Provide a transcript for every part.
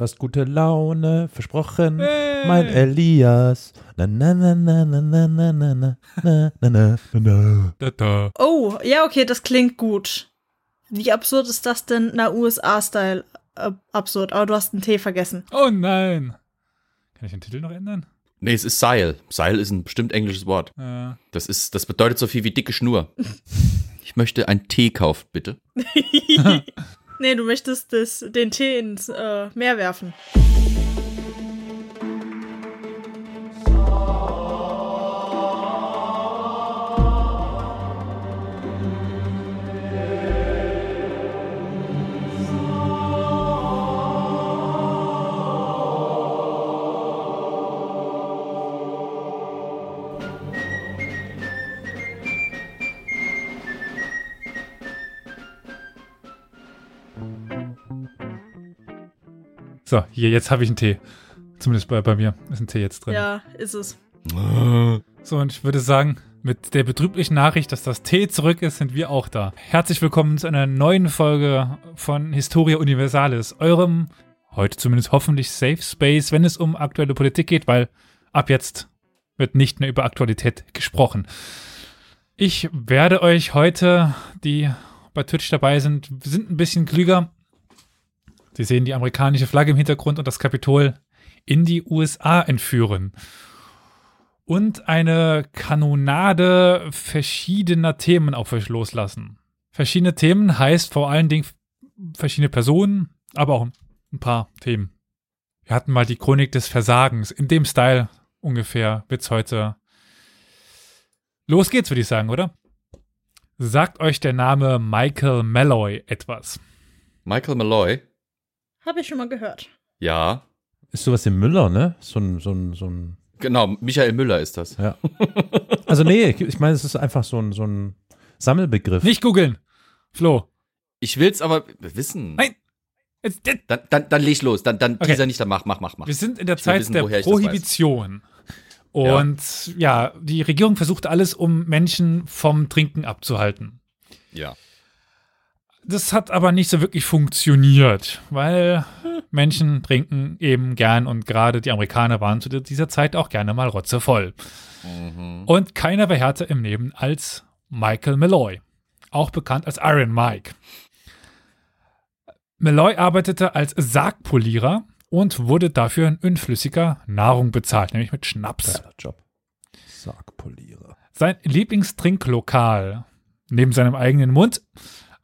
Hast gute Laune, versprochen, Hey. mein Elias. Na na na na na na na na na na na na na. Oh, ja, okay, das klingt gut. Wie absurd ist das denn? Na, USA-Style äh, absurd, aber du hast einen T vergessen. Oh nein. Kann ich den Titel noch ändern? Nee, es ist Seil. Seil ist ein bestimmt englisches Wort. Äh, Das ist, das bedeutet so viel wie dicke Schnur. Ich möchte ein Tee kaufen, bitte. Nee, du möchtest das, den T ins äh, Meer werfen. So, hier, jetzt habe ich einen Tee. Zumindest bei, bei mir ist ein Tee jetzt drin. Ja, ist es. So, und ich würde sagen, mit der betrüblichen Nachricht, dass das T zurück ist, sind wir auch da. Herzlich willkommen zu einer neuen Folge von Historia Universalis, eurem, heute zumindest hoffentlich Safe Space, wenn es um aktuelle Politik geht, weil ab jetzt wird nicht mehr über Aktualität gesprochen. Ich werde euch heute, die bei Twitch dabei sind, sind ein bisschen klüger. Sie sehen die amerikanische Flagge im Hintergrund und das Kapitol in die USA entführen und eine Kanonade verschiedener Themen auf euch loslassen. Verschiedene Themen heißt vor allen Dingen verschiedene Personen, aber auch ein paar Themen. Wir hatten mal die Chronik des Versagens. In dem Style ungefähr wird's heute. Los geht's, würde ich sagen, oder? Sagt euch der Name Michael Malloy etwas? Michael Malloy. Habe ich schon mal gehört. Ja. Ist sowas wie Müller, ne? So ein, so ein, so ein. Genau, Michael Müller ist das. Ja. Also, nee, ich meine, es ist einfach so ein, so ein Sammelbegriff. Nicht googeln. Flo. Ich will's aber wissen. Nein. Jetzt, jetzt. Dann, dann, dann leg los. Dann, dann Okay. teaser nicht, dann mach, mach, mach, mach. Wir sind in der Ich Zeit wissen, der. Prohibition. Und ja. die Regierung versucht alles, um Menschen vom Trinken abzuhalten. Ja. Das hat aber nicht so wirklich funktioniert, weil Menschen trinken eben gern und gerade die Amerikaner waren zu dieser Zeit auch gerne mal rotzevoll. Mhm. Und keiner war härter im Leben als Michael Malloy, auch bekannt als Iron Mike. Malloy arbeitete als Sargpolierer und wurde dafür in unflüssiger Nahrung bezahlt, nämlich mit Schnaps. Job. Sargpolierer. Sein Lieblingstrinklokal neben seinem eigenen Mund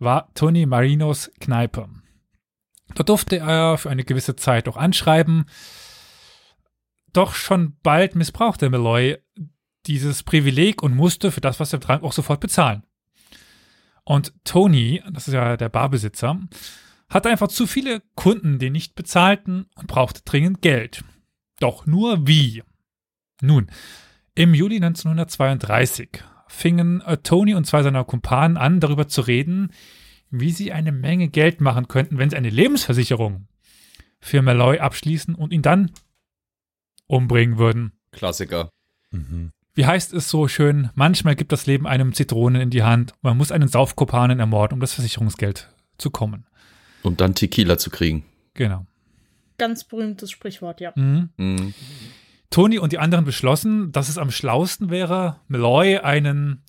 war Tony Marinos Kneipe. Dort durfte er für eine gewisse Zeit auch anschreiben. Doch schon bald missbrauchte Malloy dieses Privileg und musste für das, was er trank, auch sofort bezahlen. Und Tony, das ist ja der Barbesitzer, hatte einfach zu viele Kunden, die nicht bezahlten und brauchte dringend Geld. Doch nur wie? Nun, im Juli 1932 fingen äh, Tony und zwei seiner Kumpanen an, darüber zu reden, wie sie eine Menge Geld machen könnten, wenn sie eine Lebensversicherung für Malloy abschließen und ihn dann umbringen würden. Klassiker. Mhm. Wie heißt es so schön, manchmal gibt das Leben einem Zitronen in die Hand. Man muss einen Saufkumpanen ermorden, um das Versicherungsgeld zu kommen. Um dann Tequila zu kriegen. Genau. Ganz berühmtes Sprichwort, ja. Mhm. Mhm. Tony und die anderen beschlossen, dass es am schlausten wäre, Malloy, einen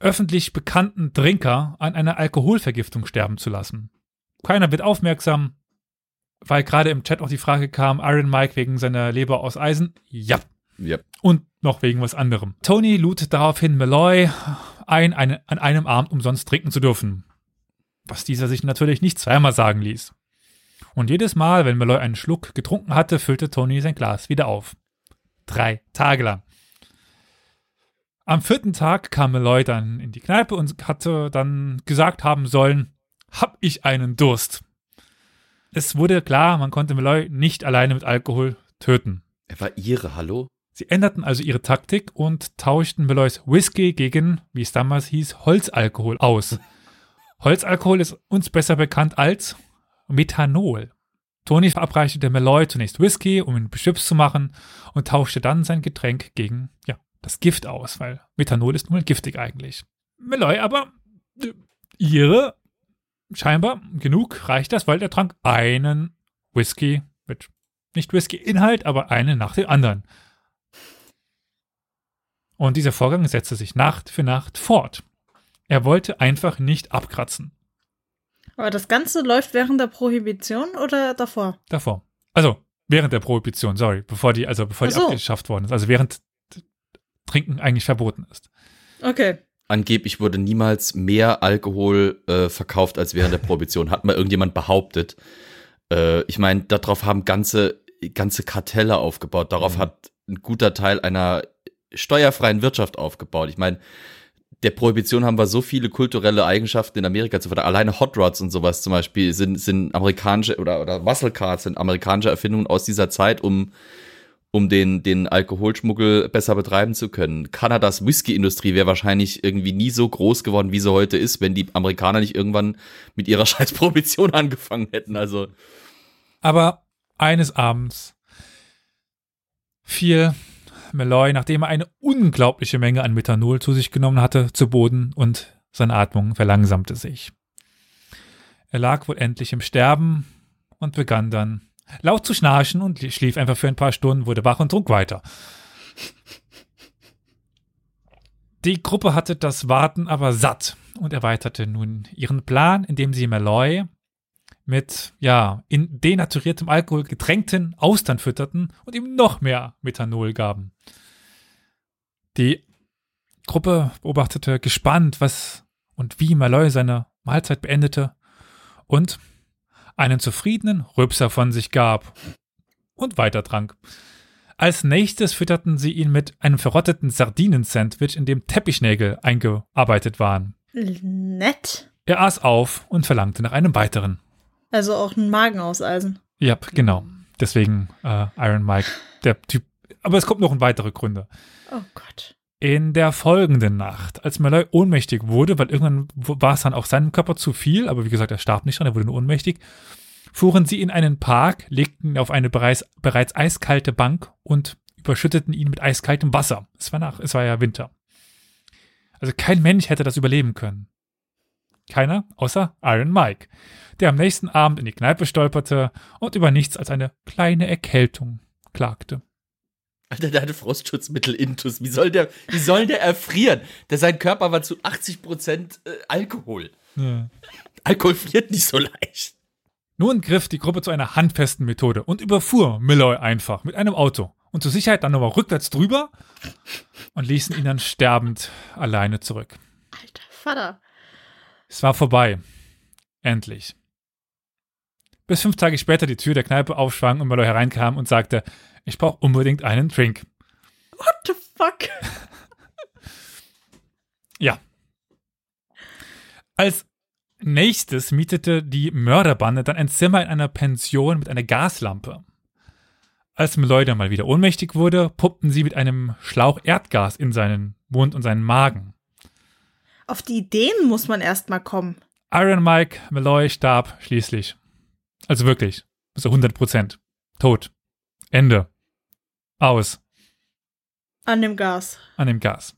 öffentlich bekannten Trinker, an einer Alkoholvergiftung sterben zu lassen. Keiner wird aufmerksam, weil gerade im Chat auch die Frage kam, Iron Mike wegen seiner Leber aus Eisen? Ja. Ja. Und noch wegen was anderem. Tony lud daraufhin Malloy ein, eine, an einem Abend umsonst trinken zu dürfen. Was dieser sich natürlich nicht zweimal sagen ließ. Und jedes Mal, wenn Malloy einen Schluck getrunken hatte, füllte Tony sein Glas wieder auf. Drei Tage lang. Am vierten Tag kam Malloy dann in die Kneipe und hatte dann gesagt haben sollen, hab ich einen Durst. Es wurde klar, man konnte Malloy nicht alleine mit Alkohol töten. Er war ihre, hallo? Sie änderten also ihre Taktik und tauschten Malloys Whisky gegen, wie es damals hieß, Holzalkohol aus. Holzalkohol ist uns besser bekannt als Methanol. Tony verabreichte Malloy zunächst Whisky, um ihn beschwipst zu machen, und tauschte dann sein Getränk gegen, ja, das Gift aus, weil Methanol ist nun mal giftig eigentlich. Malloy aber, äh, ihre, scheinbar genug reicht das, weil er trank einen Whisky mit Nicht Whisky-Inhalt, aber eine nach dem anderen. Und dieser Vorgang setzte sich Nacht für Nacht fort. Er wollte einfach nicht abkratzen. Aber das Ganze läuft während der Prohibition oder davor? Davor. Also, während der Prohibition, sorry, bevor die, also bevor die so. abgeschafft worden ist. Also während Trinken eigentlich verboten ist. Okay. Angeblich wurde niemals mehr Alkohol äh, verkauft als während der Prohibition. Hat mal irgendjemand behauptet. Äh, ich meine, darauf haben ganze, ganze Kartelle aufgebaut. Darauf Mhm. hat ein guter Teil einer steuerfreien Wirtschaft aufgebaut. Ich meine, der Prohibition haben wir so viele kulturelle Eigenschaften in Amerika zu verdanken. Alleine Hot Rods und sowas zum Beispiel sind, sind amerikanische oder, oder Muscle Cars sind amerikanische Erfindungen aus dieser Zeit, um, um den, den Alkoholschmuggel besser betreiben zu können. Kanadas Whisky-Industrie wäre wahrscheinlich irgendwie nie so groß geworden, wie sie heute ist, wenn die Amerikaner nicht irgendwann mit ihrer scheiß Prohibition angefangen hätten. Also, Aber eines Abends fiel Malloy, nachdem er eine unglaubliche Menge an Methanol zu sich genommen hatte, zu Boden und seine Atmung verlangsamte sich. Er lag wohl endlich im Sterben und begann dann laut zu schnarchen und schlief einfach für ein paar Stunden, wurde wach und trug weiter. Die Gruppe hatte das Warten aber satt und erweiterte nun ihren Plan, indem sie Malloy mit, ja, in denaturiertem Alkohol getränkten Austern fütterten und ihm noch mehr Methanol gaben. Die Gruppe beobachtete gespannt, was und wie Malloy seine Mahlzeit beendete und einen zufriedenen Rübser von sich gab und weiter trank. Als nächstes fütterten sie ihn mit einem verrotteten Sardinen-Sandwich, in dem Teppichnägel eingearbeitet waren. Nett. Er aß auf und verlangte nach einem weiteren. Also auch ein Magen aus Eisen. Ja, genau. Deswegen äh, Iron Mike, der Typ. Aber es kommt noch ein weitere Gründe. Oh Gott. In der folgenden Nacht, als Malloy ohnmächtig wurde, weil irgendwann war es dann auch seinem Körper zu viel, aber wie gesagt, er starb nicht dran, er wurde nur ohnmächtig, fuhren sie in einen Park, legten ihn auf eine bereits, bereits eiskalte Bank und überschütteten ihn mit eiskaltem Wasser. Es war nach, es war ja Winter. Also kein Mensch hätte das überleben können. Keiner außer Iron Mike, der am nächsten Abend in die Kneipe stolperte und über nichts als eine kleine Erkältung klagte. Alter, der hatte Frostschutzmittel intus. Wie soll der, wie soll der erfrieren? Der, sein Körper war zu 80 Prozent äh, Alkohol. Ja. Alkohol friert nicht so leicht. Nun griff die Gruppe zu einer handfesten Methode und überfuhr Milloy einfach mit einem Auto und zur Sicherheit dann nochmal rückwärts drüber und ließen ihn dann sterbend alleine zurück. Alter Vater. Es war vorbei. Endlich. Bis fünf Tage später die Tür der Kneipe aufschwang und Milloy hereinkam und sagte, ich brauche unbedingt einen Drink. What the fuck? Ja. Als nächstes mietete die Mörderbande dann ein Zimmer in einer Pension mit einer Gaslampe. Als Malloy dann mal wieder ohnmächtig wurde, pumpten sie mit einem Schlauch Erdgas in seinen Mund und seinen Magen. Auf die Ideen muss man erst mal kommen. Iron Mike Malloy starb schließlich. Also wirklich. Bis zu 100 Prozent. Tot. Ende. Aus. An dem Gas. an dem Gas.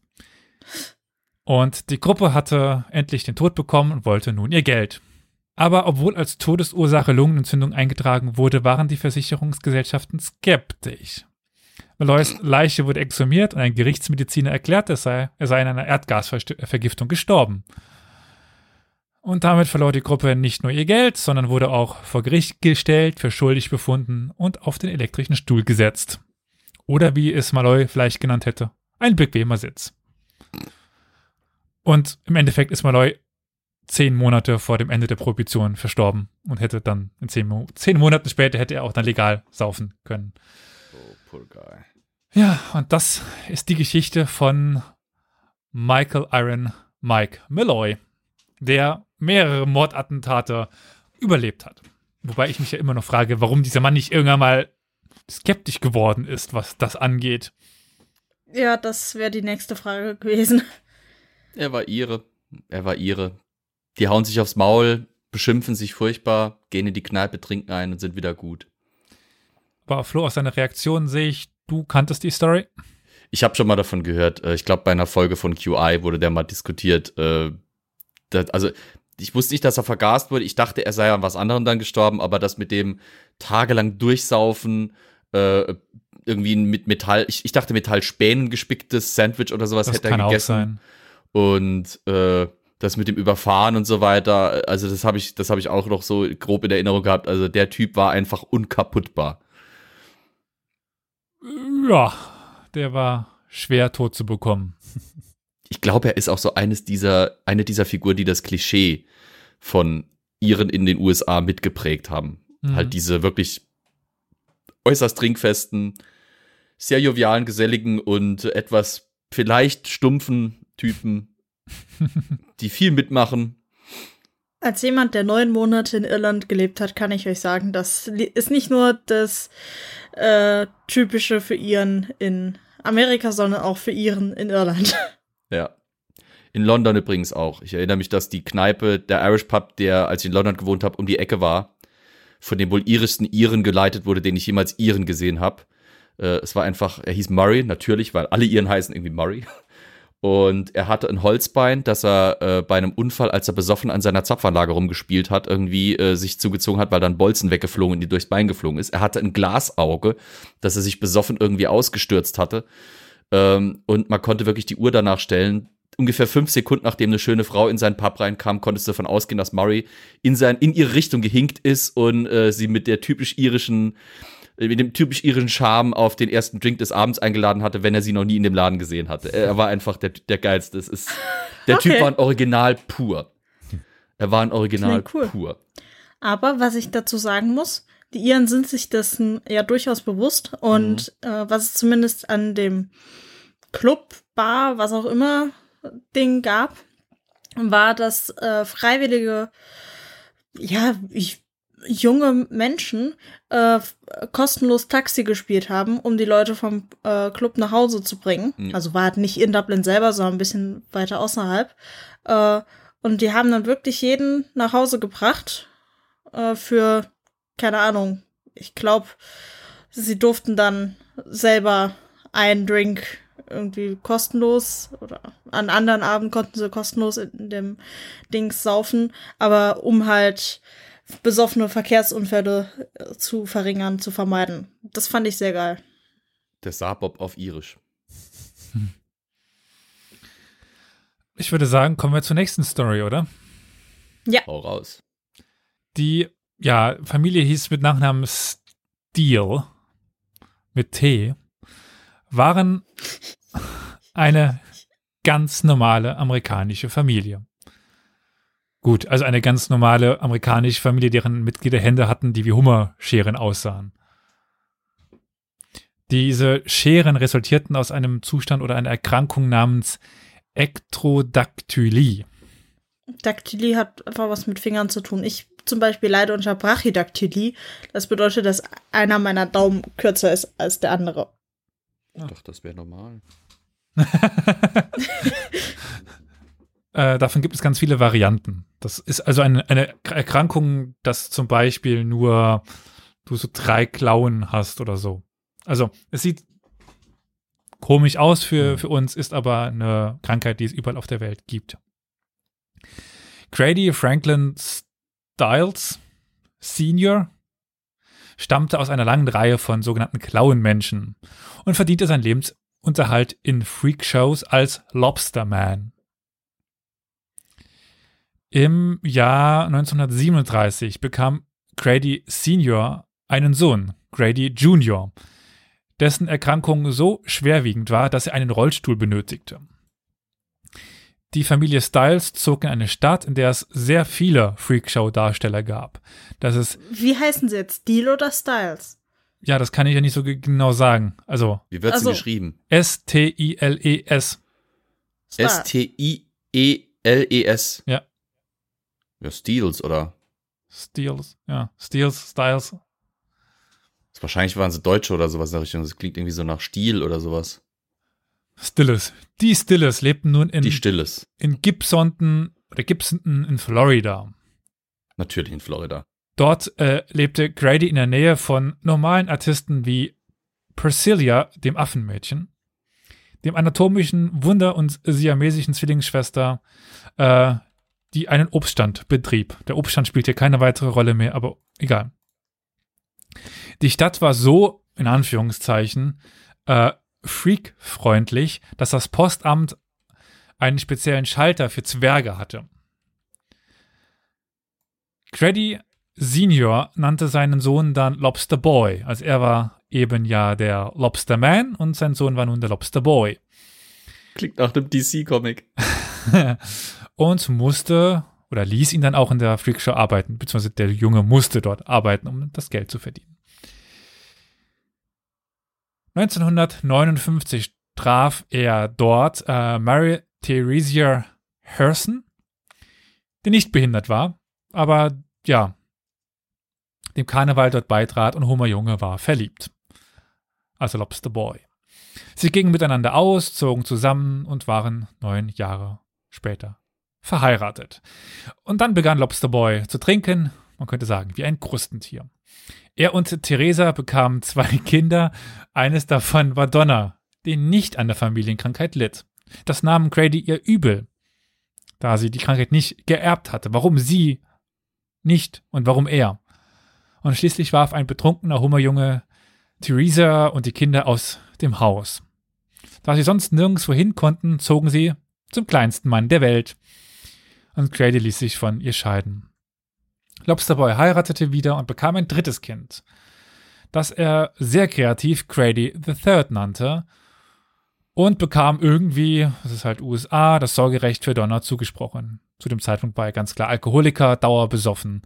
Und die Gruppe hatte endlich den Tod bekommen und wollte nun ihr Geld. Aber obwohl als Todesursache Lungenentzündung eingetragen wurde, waren die Versicherungsgesellschaften skeptisch. Malloys Leiche wurde exhumiert und ein Gerichtsmediziner erklärte, es sei, er sei in einer Erdgasvergiftung gestorben. Und damit verlor die Gruppe nicht nur ihr Geld, sondern wurde auch vor Gericht gestellt, für schuldig befunden und auf den elektrischen Stuhl gesetzt. Oder wie es Malloy vielleicht genannt hätte, ein bequemer Sitz. Und im Endeffekt ist Malloy zehn Monate vor dem Ende der Prohibition verstorben und hätte dann in zehn, Mo zehn Monaten später hätte er auch dann legal saufen können. Oh, poor guy. Ja, und das ist die Geschichte von Michael Iron Mike Malloy, der mehrere Mordattentate überlebt hat. Wobei ich mich ja immer noch frage, warum dieser Mann nicht irgendwann mal skeptisch geworden ist, was das angeht. Ja, das wäre die nächste Frage gewesen. Er war ihre. Er war ihre. Die hauen sich aufs Maul, beschimpfen sich furchtbar, gehen in die Kneipe, trinken ein und sind wieder gut. Aber Flo, aus seiner Reaktion sehe ich, du kanntest die Story. Ich habe schon mal davon gehört. äh, Ich glaube, bei einer Folge von QI wurde der mal diskutiert. äh, das- Also, ich wusste nicht, dass er vergast wurde. Ich dachte, er sei an was anderem dann gestorben, aber das mit dem, tagelang durchsaufen, äh, irgendwie mit Metall, ich, ich dachte Metallspänen gespicktes Sandwich oder sowas Das hätte er kann auch gegessen. sein. Und äh, das mit dem Überfahren und so weiter, also das habe ich, das habe ich auch noch so grob in Erinnerung gehabt. Also der Typ war einfach unkaputtbar. Ja, der war schwer tot zu bekommen. Ich glaube, er ist auch so eines dieser, eine dieser Figuren, die das Klischee von Iren in den USA mitgeprägt haben. Mhm. Halt diese wirklich äußerst trinkfesten, sehr jovialen, geselligen und etwas vielleicht stumpfen Typen, die viel mitmachen. Als jemand, der neun Monate in Irland gelebt hat, kann ich euch sagen, das ist nicht nur das äh, Typische für Iren in Amerika, sondern auch für Iren in Irland. Ja. In London übrigens auch. Ich erinnere mich, dass die Kneipe, der Irish Pub, der, als ich in London gewohnt habe, um die Ecke war, von dem wohl irischsten Iren geleitet wurde, den ich jemals Iren gesehen habe. Äh, es war einfach, er hieß Murray, natürlich, weil alle Iren heißen irgendwie Murray. Und er hatte ein Holzbein, das er äh, bei einem Unfall, als er besoffen an seiner Zapfanlage rumgespielt hat, irgendwie äh, sich zugezogen hat, weil dann Bolzen weggeflogen und die durchs Bein geflogen ist. Er hatte ein Glasauge, das er sich besoffen irgendwie ausgestürzt hatte. Ähm, und man konnte wirklich die Uhr danach stellen. Ungefähr fünf Sekunden nachdem eine schöne Frau in seinen Pub reinkam, konntest du davon ausgehen, dass Murray in, sein, in ihre Richtung gehinkt ist und äh, sie mit der typisch irischen, mit dem typisch irischen Charme auf den ersten Drink des Abends eingeladen hatte, wenn er sie noch nie in dem Laden gesehen hatte. Er war einfach der, der geilste. Es ist, der Typ Okay. war ein Original pur. Er war ein Original cool. pur. Aber was ich dazu sagen muss, die Iren sind sich dessen ja durchaus bewusst und äh, was es zumindest an dem Club, Bar, was auch immer Ding gab, war, dass äh, freiwillige, ja, ich, junge Menschen äh, kostenlos Taxi gespielt haben, um die Leute vom äh, Club nach Hause zu bringen. Ja. Also war halt nicht in Dublin selber, sondern ein bisschen weiter außerhalb. Äh, und die haben dann wirklich jeden nach Hause gebracht äh, für, keine Ahnung, ich glaube, sie durften dann selber einen Drink irgendwie kostenlos oder an anderen Abend konnten sie kostenlos in dem Dings saufen, aber um halt besoffene Verkehrsunfälle äh, zu verringern, zu vermeiden. Das fand ich sehr geil. Der Saarbob auf irisch. Ich würde sagen, kommen wir zur nächsten Story, oder? Hau raus. Die, ja, Familie hieß mit Nachnamen Steele, mit T, waren eine ganz normale amerikanische Familie. Gut, also eine ganz normale amerikanische Familie, deren Mitglieder Hände hatten, die wie Hummerscheren aussahen. Diese Scheren resultierten aus einem Zustand oder einer Erkrankung namens Ektrodaktylie. Daktylie hat einfach was mit Fingern zu tun. Ich zum Beispiel leide unter Brachydaktylie. Das bedeutet, dass einer meiner Daumen kürzer ist als der andere. Ich dachte, das wäre normal. Äh, davon gibt es ganz viele Varianten. Das ist also eine, eine Erkrankung, dass zum Beispiel nur du so drei Klauen hast oder so. Also es sieht komisch aus für, für uns, ist aber eine Krankheit, die es überall auf der Welt gibt. Grady Franklin Stiles Senior stammte aus einer langen Reihe von sogenannten Klauenmenschen und verdiente seinen Lebensunterhalt in Freakshows als Lobsterman. Im Jahr 1937 bekam Grady Senior einen Sohn, Grady Junior, dessen Erkrankung so schwerwiegend war, dass er einen Rollstuhl benötigte. Die Familie Styles zog in eine Stadt, in der es sehr viele Freakshow-Darsteller gab. Das ist, Wie heißen sie jetzt? Steel oder Styles? ja, das kann ich ja nicht so ge- genau sagen. Also Wie wird Also- sie geschrieben? S-T-I-L-E-S. S-T-I-E-L-E-S. Ja. Ja, Steels, oder? Steels, ja, Steels, Styles. Wahrscheinlich waren sie Deutsche oder sowas in der Richtung. Das klingt irgendwie so nach Stiel oder sowas. Stilles. Die Stilles lebten nun in, Die Stilles. in Gibsonton oder Gibsonton in Florida. Natürlich in Florida. Dort äh, lebte Grady in der Nähe von normalen Artisten wie Priscilla, dem Affenmädchen, dem anatomischen Wunder und siamesischen Zwillingsschwester, äh, die einen Obststand betrieb. Der Obststand spielt hier keine weitere Rolle mehr, aber egal. Die Stadt war so, in Anführungszeichen, äh, freak-freundlich, dass das Postamt einen speziellen Schalter für Zwerge hatte. Grady Senior nannte seinen Sohn dann Lobster Boy, also er war eben ja der Lobster Man und sein Sohn war nun der Lobster Boy. Klingt nach einem DC-Comic. und musste oder ließ ihn dann auch in der Freakshow arbeiten, beziehungsweise der Junge musste dort arbeiten, um das Geld zu verdienen. 1959 traf er dort äh, Mary Theresia Herson, die nicht behindert war, aber ja, dem Karneval dort beitrat und Homer Junge war verliebt. Also Lobster Boy. Sie gingen miteinander aus, zogen zusammen und waren neun Jahre später verheiratet. Und dann begann Lobster Boy zu trinken, man könnte sagen, wie ein Krustentier. Er und Theresa bekamen zwei Kinder, eines davon war Donna, die nicht an der Familienkrankheit litt. Das nahm Grady ihr übel, da sie die Krankheit nicht geerbt hatte. Warum sie nicht und warum er? Und schließlich warf ein betrunkener Hummerjunge Theresa und die Kinder aus dem Haus. Da sie sonst nirgendwo hin konnten, zogen sie zum kleinsten Mann der Welt. Und Grady ließ sich von ihr scheiden. Lobsterboy heiratete wieder und bekam ein drittes Kind, das er sehr kreativ Grady III nannte und bekam irgendwie, das ist halt USA, das Sorgerecht für Donner zugesprochen. Zu dem Zeitpunkt bei ganz klar Alkoholiker, dauerbesoffen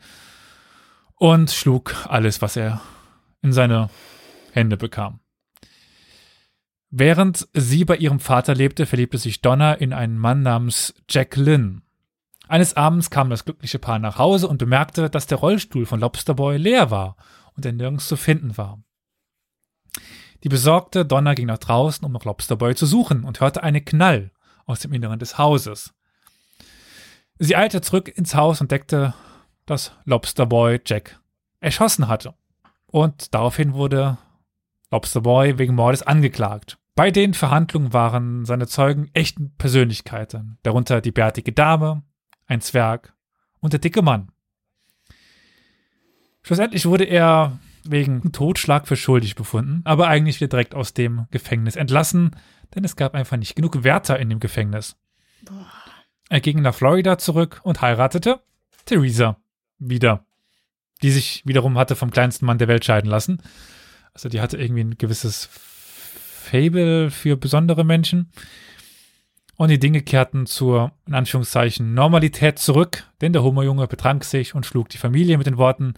und schlug alles, was er in seine Hände bekam. Während sie bei ihrem Vater lebte, verliebte sich Donna in einen Mann namens Jack Lynn. Eines Abends kam das glückliche Paar nach Hause und bemerkte, dass der Rollstuhl von Lobsterboy leer war und er nirgends zu finden war. Die besorgte Donna ging nach draußen, um nach Lobsterboy zu suchen und hörte einen Knall aus dem Inneren des Hauses. Sie eilte zurück ins Haus und entdeckte, dass Lobsterboy Jack erschossen hatte. Und daraufhin wurde Lobsterboy wegen Mordes angeklagt. Bei den Verhandlungen waren seine Zeugen echten Persönlichkeiten, darunter die bärtige Dame, ein Zwerg und der dicke Mann. Schlussendlich wurde er wegen Totschlag für schuldig befunden, aber eigentlich wieder direkt aus dem Gefängnis entlassen, denn es gab einfach nicht genug Wärter in dem Gefängnis. Er ging nach Florida zurück und heiratete Theresa wieder, die sich wiederum hatte vom kleinsten Mann der Welt scheiden lassen. Also die hatte irgendwie ein gewisses Fable für besondere Menschen. Und die Dinge kehrten zur, in Anführungszeichen, Normalität zurück, denn der Hummerjunge betrank sich und schlug die Familie mit den Worten,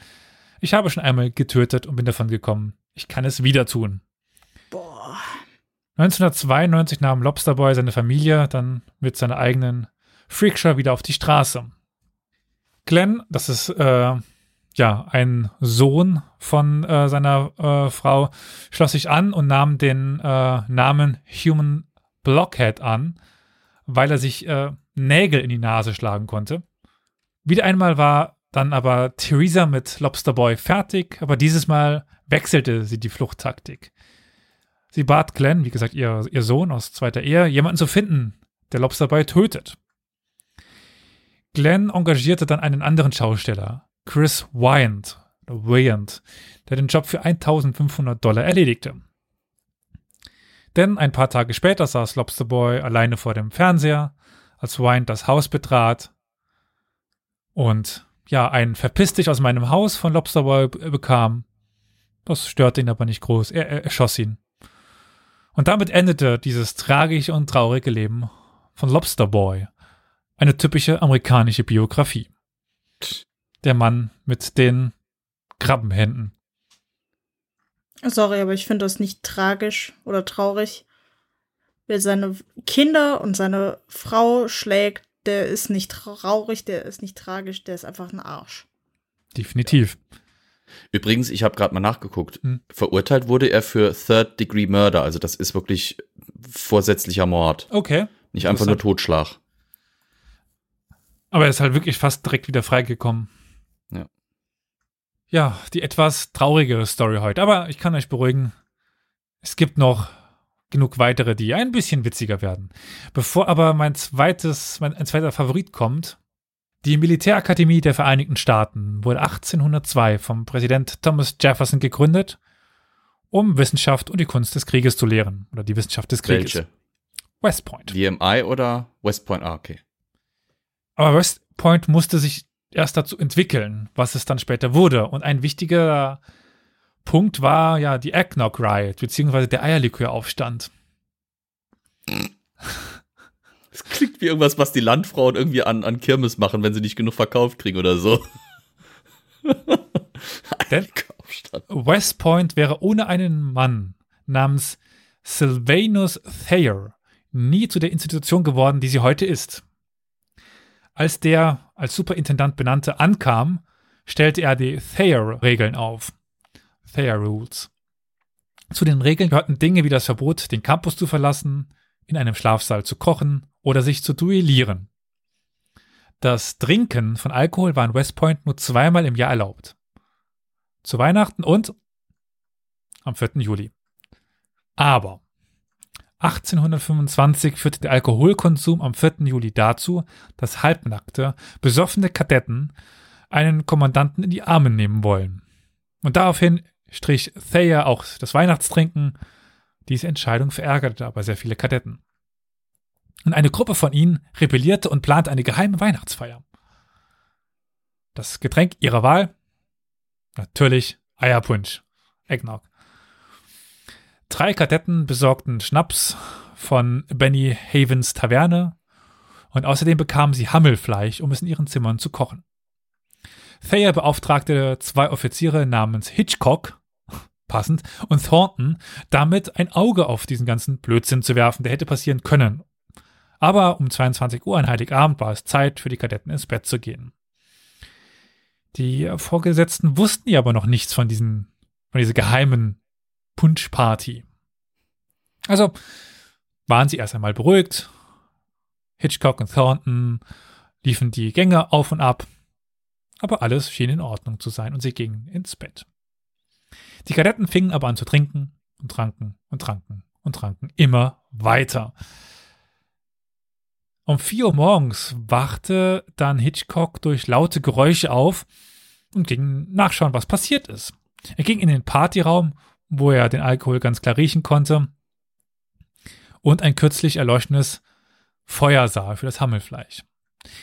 ich habe schon einmal getötet und bin davon gekommen. Ich kann es wieder tun. Boah. 1992 nahm Lobsterboy seine Familie dann mit seiner eigenen Freakshow wieder auf die Straße. Glenn, das ist äh, ja ein Sohn von äh, seiner äh, Frau, schloss sich an und nahm den äh, Namen Human Blockhead an, weil er sich äh, Nägel in die Nase schlagen konnte. Wieder einmal war dann aber Theresa mit Lobsterboy fertig, aber dieses Mal wechselte sie die Fluchttaktik. Sie bat Glenn, wie gesagt, ihr, ihr Sohn aus zweiter Ehe, jemanden zu finden, der Lobsterboy tötet. Glenn engagierte dann einen anderen Schausteller, Chris Wyant, Wyant, der den Job für 1500 Dollar erledigte. Denn ein paar Tage später saß Lobsterboy alleine vor dem Fernseher, als Wyant das Haus betrat und ja, ein Verpiss dich aus meinem Haus von Lobsterboy bekam. Das störte ihn aber nicht groß. Er, er erschoss ihn. Und damit endete dieses tragische und traurige Leben von Lobsterboy. Eine typische amerikanische Biografie. Der Mann mit den Krabbenhänden. Sorry, aber ich finde das nicht tragisch oder traurig. Wer seine Kinder und seine Frau schlägt, der ist nicht traurig, der ist nicht tragisch, der ist einfach ein Arsch. Definitiv. Übrigens, ich habe gerade mal nachgeguckt. Hm. Verurteilt wurde er für Third Degree Murder, also das ist wirklich vorsätzlicher Mord. Okay. Nicht einfach nur Totschlag. Aber er ist halt wirklich fast direkt wieder freigekommen. Ja. Die etwas traurigere Story heute. Aber ich kann euch beruhigen, es gibt noch genug weitere, die ein bisschen witziger werden. Bevor aber mein zweites, mein ein zweiter Favorit kommt, Die Militärakademie der Vereinigten Staaten wurde 1802 vom Präsident Thomas Jefferson gegründet, um Wissenschaft und die Kunst des Krieges zu lehren. Oder die Wissenschaft des Krieges. Welche? West Point. VMI oder West Point? Ah, okay. Aber West Point musste sich erst dazu entwickeln, was es dann später wurde. Und ein wichtiger Punkt war ja die Eggnog Riot, beziehungsweise der Eierliköraufstand. Das klingt wie irgendwas, was die Landfrauen irgendwie an, an Kirmes machen, wenn sie nicht genug verkauft kriegen oder so. Denn. West Point wäre ohne einen Mann namens Sylvanus Thayer nie zu der Institution geworden, die sie heute ist. Als der als Superintendant benannte ankam, stellte er die Thayer-Regeln auf. Thayer Rules. Zu den Regeln gehörten Dinge wie das Verbot, den Campus zu verlassen, in einem Schlafsaal zu kochen oder sich zu duellieren. Das Trinken von Alkohol war in West Point nur zweimal im Jahr erlaubt. Zu Weihnachten und am 4. Juli. Aber 1825 führte der Alkoholkonsum am 4. Juli dazu, dass halbnackte, besoffene Kadetten einen Kommandanten in die Arme nehmen wollen. Und daraufhin strich Thayer auch das Weihnachtstrinken. Diese Entscheidung verärgerte aber sehr viele Kadetten. Und eine Gruppe von ihnen rebellierte und plante eine geheime Weihnachtsfeier. Das Getränk ihrer Wahl? Natürlich Eierpunsch. Eggnog. Drei Kadetten besorgten Schnaps von Benny Havens Taverne und außerdem bekamen sie Hammelfleisch, um es in ihren Zimmern zu kochen. Thayer beauftragte zwei Offiziere namens Hitchcock, passend, und Thornton, damit ein Auge auf diesen ganzen Blödsinn zu werfen, der hätte passieren können. Aber um 22 Uhr an Heiligabend war es Zeit für die Kadetten ins Bett zu gehen. Die Vorgesetzten wussten ja aber noch nichts von diesen, von dieser geheimen Punschparty. Also waren sie erst einmal beruhigt. Hitchcock und Thornton liefen die Gänge auf und ab, aber alles schien in Ordnung zu sein und sie gingen ins Bett. Die Kadetten fingen aber an zu trinken und tranken und tranken und tranken immer weiter. Um vier Uhr morgens wachte dann Hitchcock durch laute Geräusche auf und ging nachschauen, was passiert ist. Er ging in den Partyraum, wo er den Alkohol ganz klar riechen konnte, und ein kürzlich erleuchtendes Feuer sah für das Hammelfleisch.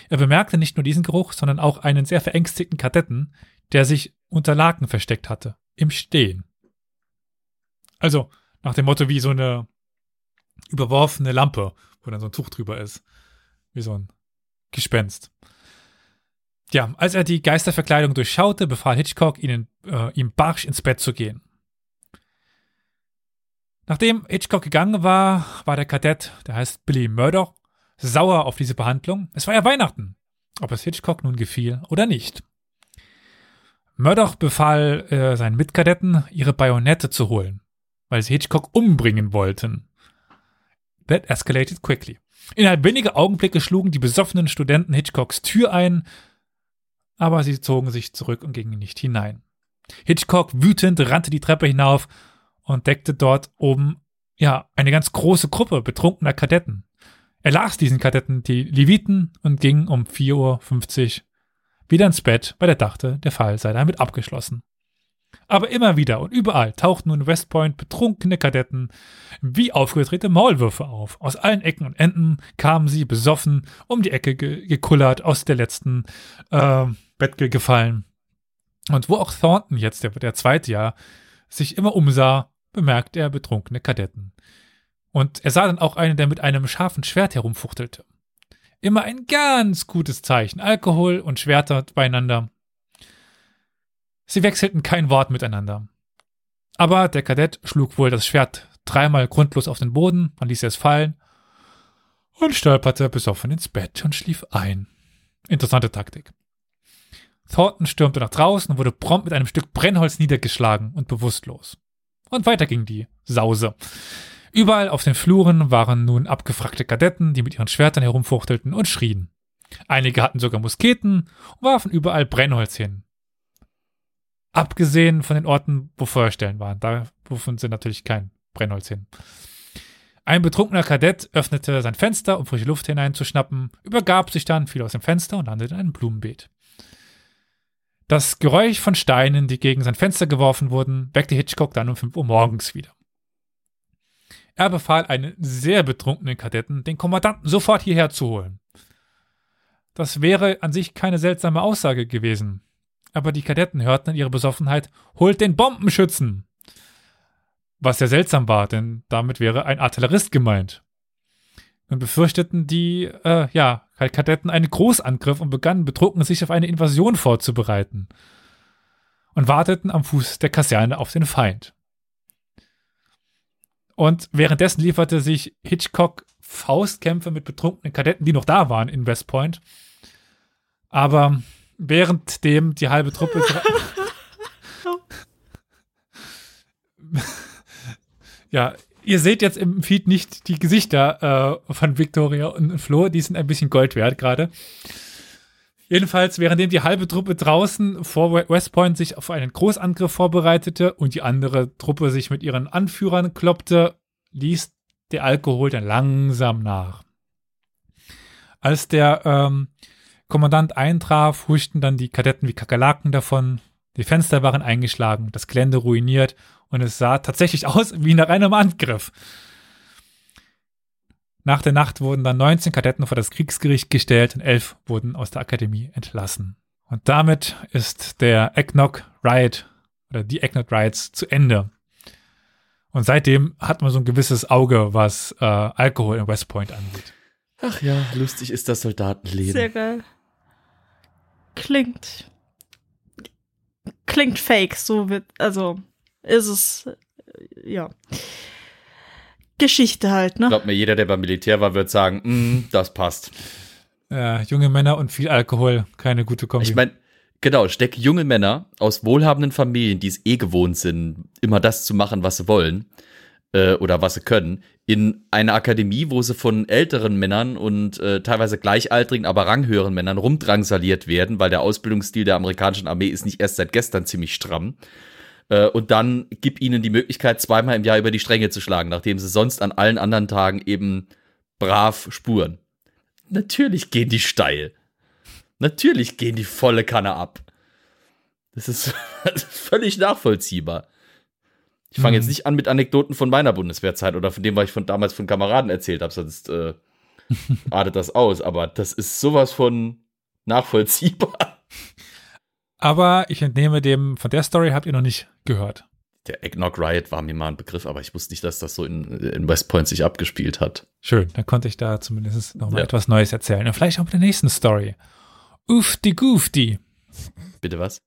Er bemerkte nicht nur diesen Geruch, sondern auch einen sehr verängstigten Kadetten, der sich unter Laken versteckt hatte, im Stehen. Also nach dem Motto wie so eine überworfene Lampe, wo dann so ein Tuch drüber ist. Wie so ein Gespenst. Ja, als er die Geisterverkleidung durchschaute, befahl Hitchcock ihnen, äh, ihm barsch ins Bett zu gehen. Nachdem Hitchcock gegangen war, war der Kadett, der heißt Billy Murdoch, sauer auf diese Behandlung. Es war ja Weihnachten, ob es Hitchcock nun gefiel oder nicht. Murdoch befahl äh, seinen Mitkadetten, ihre Bajonette zu holen, weil sie Hitchcock umbringen wollten. That escalated quickly. Innerhalb weniger Augenblicke schlugen die besoffenen Studenten Hitchcocks Tür ein, aber sie zogen sich zurück und gingen nicht hinein. Hitchcock wütend rannte die Treppe hinauf und deckte dort oben ja eine ganz große Gruppe betrunkener Kadetten. Er las diesen Kadetten die Leviten und ging um 4.50 Uhr wieder ins Bett, weil er dachte, der Fall sei damit abgeschlossen. Aber immer wieder und überall tauchten nun West Point betrunkene Kadetten wie aufgedrehte Maulwürfe auf. Aus allen Ecken und Enden kamen sie besoffen um die Ecke ge gekullert, aus der letzten äh, Bett gefallen. Und wo auch Thornton jetzt, der, der zweite Jahr, sich immer umsah, bemerkte er betrunkene Kadetten. Und er sah dann auch einen, der mit einem scharfen Schwert herumfuchtelte. Immer ein ganz gutes Zeichen. Alkohol und Schwerter beieinander. Sie wechselten kein Wort miteinander. Aber der Kadett schlug wohl das Schwert dreimal grundlos auf den Boden, man ließ es fallen und stolperte besoffen ins Bett und schlief ein. Interessante Taktik. Thornton stürmte nach draußen und wurde prompt mit einem Stück Brennholz niedergeschlagen und bewusstlos. Und weiter ging die Sause. Überall auf den Fluren waren nun abgefragte Kadetten, die mit ihren Schwertern herumfuchtelten und schrien. Einige hatten sogar Musketen und warfen überall Brennholz hin. Abgesehen von den Orten, wo Feuerstellen waren. Da wurfen sie natürlich kein Brennholz hin. Ein betrunkener Kadett öffnete sein Fenster, um frische Luft hineinzuschnappen, übergab sich dann, fiel aus dem Fenster und landete in einem Blumenbeet. Das Geräusch von Steinen, die gegen sein Fenster geworfen wurden, weckte Hitchcock dann um 5 Uhr morgens wieder. Er befahl einen sehr betrunkenen Kadetten, den Kommandanten sofort hierher zu holen. Das wäre an sich keine seltsame Aussage gewesen. Aber die Kadetten hörten in ihrer Besoffenheit, holt den Bombenschützen! Was sehr seltsam war, denn damit wäre ein Artillerist gemeint. Nun befürchteten die, äh, ja, Kadetten einen Großangriff und begannen betrunken sich auf eine Invasion vorzubereiten. Und warteten am Fuß der Kaserne auf den Feind. Und währenddessen lieferte sich Hitchcock Faustkämpfe mit betrunkenen Kadetten, die noch da waren in West Point. Aber währenddem die halbe Truppe. ja, ihr seht jetzt im Feed nicht die Gesichter äh, von Victoria und Flo, die sind ein bisschen Gold wert gerade. Jedenfalls, währenddem die halbe Truppe draußen vor West Point sich auf einen Großangriff vorbereitete und die andere Truppe sich mit ihren Anführern kloppte, ließ der Alkohol dann langsam nach. Als der ähm, Kommandant eintraf, huschten dann die Kadetten wie Kakerlaken davon. Die Fenster waren eingeschlagen, das Gelände ruiniert und es sah tatsächlich aus wie nach einem Angriff. Nach der Nacht wurden dann 19 Kadetten vor das Kriegsgericht gestellt und 11 wurden aus der Akademie entlassen. Und damit ist der Eggnog Riot oder die Eggnog Riots zu Ende. Und seitdem hat man so ein gewisses Auge, was äh, Alkohol in West Point angeht. Ach ja, lustig ist das Soldatenleben. Sehr geil. Klingt. Klingt fake, so wird. Also, ist es. äh, Ja. Geschichte halt, ne? Glaubt mir, jeder, der beim Militär war, wird sagen, mm, das passt. Äh, junge Männer und viel Alkohol, keine gute Kombi. Ich meine, genau, steck junge Männer aus wohlhabenden Familien, die es eh gewohnt sind, immer das zu machen, was sie wollen äh, oder was sie können, in eine Akademie, wo sie von älteren Männern und äh, teilweise gleichaltrigen, aber ranghöheren Männern rumdrangsaliert werden, weil der Ausbildungsstil der amerikanischen Armee ist nicht erst seit gestern ziemlich stramm. Äh, und dann gib ihnen die Möglichkeit, zweimal im Jahr über die Stränge zu schlagen, nachdem sie sonst an allen anderen Tagen eben brav spuren. Natürlich gehen die steil. Natürlich gehen die volle Kanne ab. Das ist völlig nachvollziehbar. Ich fange Hm. jetzt nicht an mit Anekdoten von meiner Bundeswehrzeit oder von dem, was ich von damals von Kameraden erzählt habe, sonst äh, artet das aus. Aber das ist sowas von nachvollziehbar. Aber ich entnehme dem, von der Story habt ihr noch nicht gehört. Der Eggnog Riot war mir mal ein Begriff, aber ich wusste nicht, dass das so in, in West Point sich abgespielt hat. Schön, dann konnte ich da zumindest noch mal Ja. etwas Neues erzählen. Und vielleicht auch mit der nächsten Story. Ufti Goofti. Bitte was?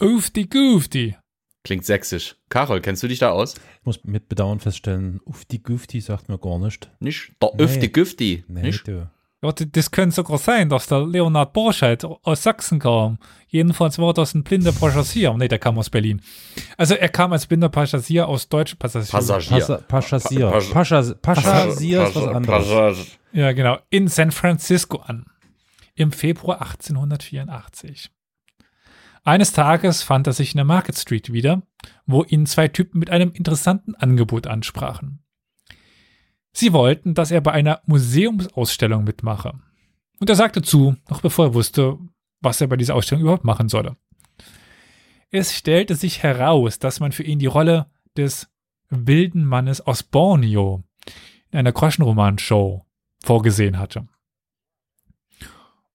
Ufti Goofti. Klingt sächsisch. Carol, kennst du dich da aus? Ich muss mit Bedauern feststellen, Ufti Güfti sagt mir gar nicht. Nicht? Der Nee. Öfti Güfti. Nee, Nicht? du. Ja, das könnte sogar sein, dass der Leonard Borscheid aus Sachsen kam. Jedenfalls war das ein blinder Passagier. Nee, der kam aus Berlin. Also er kam als blinder Passagier aus deutschen Passagier. Passagier. Passa, Paschazier. Pa- Pas- Pascha, Paschazier ist was anderes. Ja, genau. In San Francisco an. Im Februar 1884. Eines Tages fand er sich in der Market Street wieder, wo ihn zwei Typen mit einem interessanten Angebot ansprachen. Sie wollten, dass er bei einer Museumsausstellung mitmache. Und er sagte zu, noch bevor er wusste, was er bei dieser Ausstellung überhaupt machen solle. Es stellte sich heraus, dass man für ihn die Rolle des wilden Mannes aus Borneo in einer Groschenroman-Show vorgesehen hatte.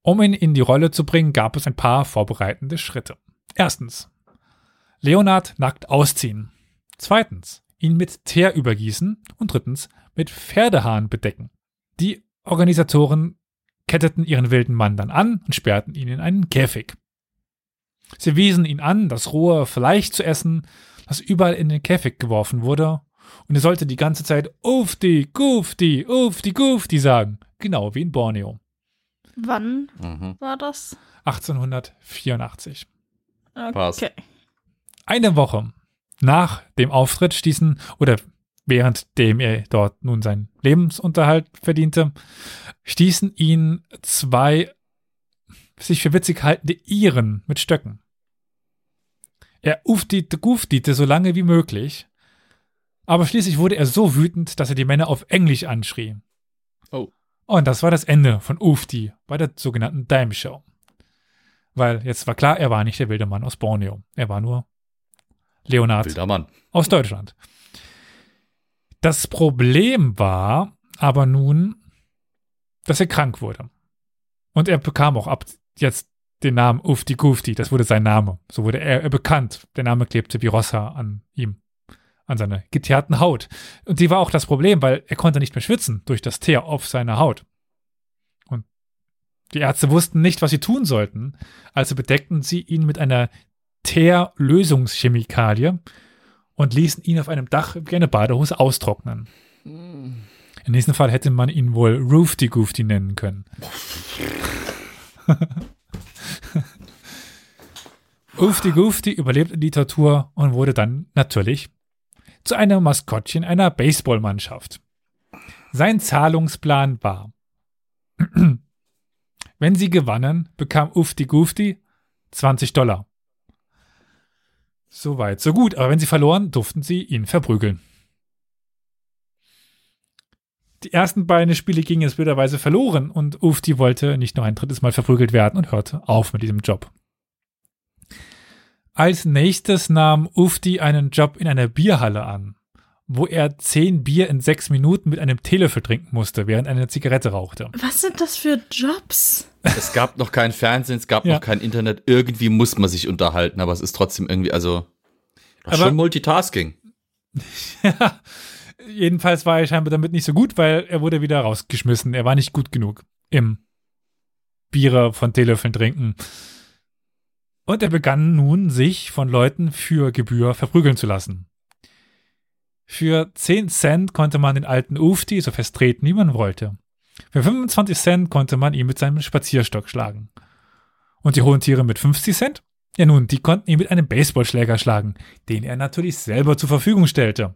Um ihn in die Rolle zu bringen, gab es ein paar vorbereitende Schritte. Erstens, Leonard nackt ausziehen. Zweitens, ihn mit Teer übergießen. Und drittens, mit Pferdehahn bedecken. Die Organisatoren ketteten ihren wilden Mann dann an und sperrten ihn in einen Käfig. Sie wiesen ihn an, das rohe Fleisch zu essen, das überall in den Käfig geworfen wurde, und er sollte die ganze Zeit Ufti, Gufti, Ufti, Gufti sagen, genau wie in Borneo. Wann Mhm. war das? 1884. Passt. Okay. Eine Woche nach dem Auftritt stießen, oder währenddem er dort nun seinen Lebensunterhalt verdiente, stießen ihn zwei sich für witzig haltende Iren mit Stöcken. Er uftite guftite so lange wie möglich, Aber schließlich wurde er so wütend, dass er die Männer auf Englisch anschrie. Oh. Und das war das Ende von Ufti bei der sogenannten Dime Show. Weil jetzt war klar, er war nicht der wilde Mann aus Borneo. Er war nur Leonard aus Deutschland. Das Problem war aber nun, dass er krank wurde. Und er bekam auch ab jetzt den Namen Ufti Gufti. Das wurde sein Name. So wurde er, er bekannt. Der Name klebte wie Rossa an ihm, an seiner geteerten Haut. Und die war auch das Problem, weil er konnte nicht mehr schwitzen durch das Teer auf seiner Haut. Und die Ärzte wussten nicht, was sie tun sollten, also bedeckten sie ihn mit einer Teerlösungschemikalie und ließen ihn auf einem Dach wie eine Badehose austrocknen. Im nächsten Fall hätte man ihn wohl Roofty Goofty nennen können. Oofty Goofty überlebte die Tortur und wurde dann natürlich zu einem Maskottchen einer Baseballmannschaft. Sein Zahlungsplan war, wenn sie gewannen, bekam Oofty Goofty 20 Dollar. So weit, so gut, aber wenn sie verloren, durften sie ihn verprügeln. Die ersten beiden Spiele gingen jetzt blöderweise verloren und Ufti wollte nicht noch ein drittes Mal verprügelt werden und hörte auf mit diesem Job. Als nächstes nahm Ufti einen Job in einer Bierhalle an, wo er zehn Bier in sechs Minuten mit einem Teelöffel trinken musste, während er eine Zigarette rauchte. Was sind das für Jobs? Es gab noch kein Fernsehen, es gab Ja. noch kein Internet. Irgendwie muss man sich unterhalten, aber es ist trotzdem irgendwie, also, Aber- schon Multitasking. Ja, jedenfalls war er scheinbar damit nicht so gut, weil er wurde wieder rausgeschmissen. Er war nicht gut genug im Biere von Teelöffeln trinken. Und er begann nun, sich von Leuten für Gebühr verprügeln zu lassen. Für 10 Cent konnte man den alten Ufti so fest treten, wie man wollte. Für 25 Cent konnte man ihn mit seinem Spazierstock schlagen. Und die hohen Tiere mit 50 Cent? Ja nun, die konnten ihn mit einem Baseballschläger schlagen, den er natürlich selber zur Verfügung stellte.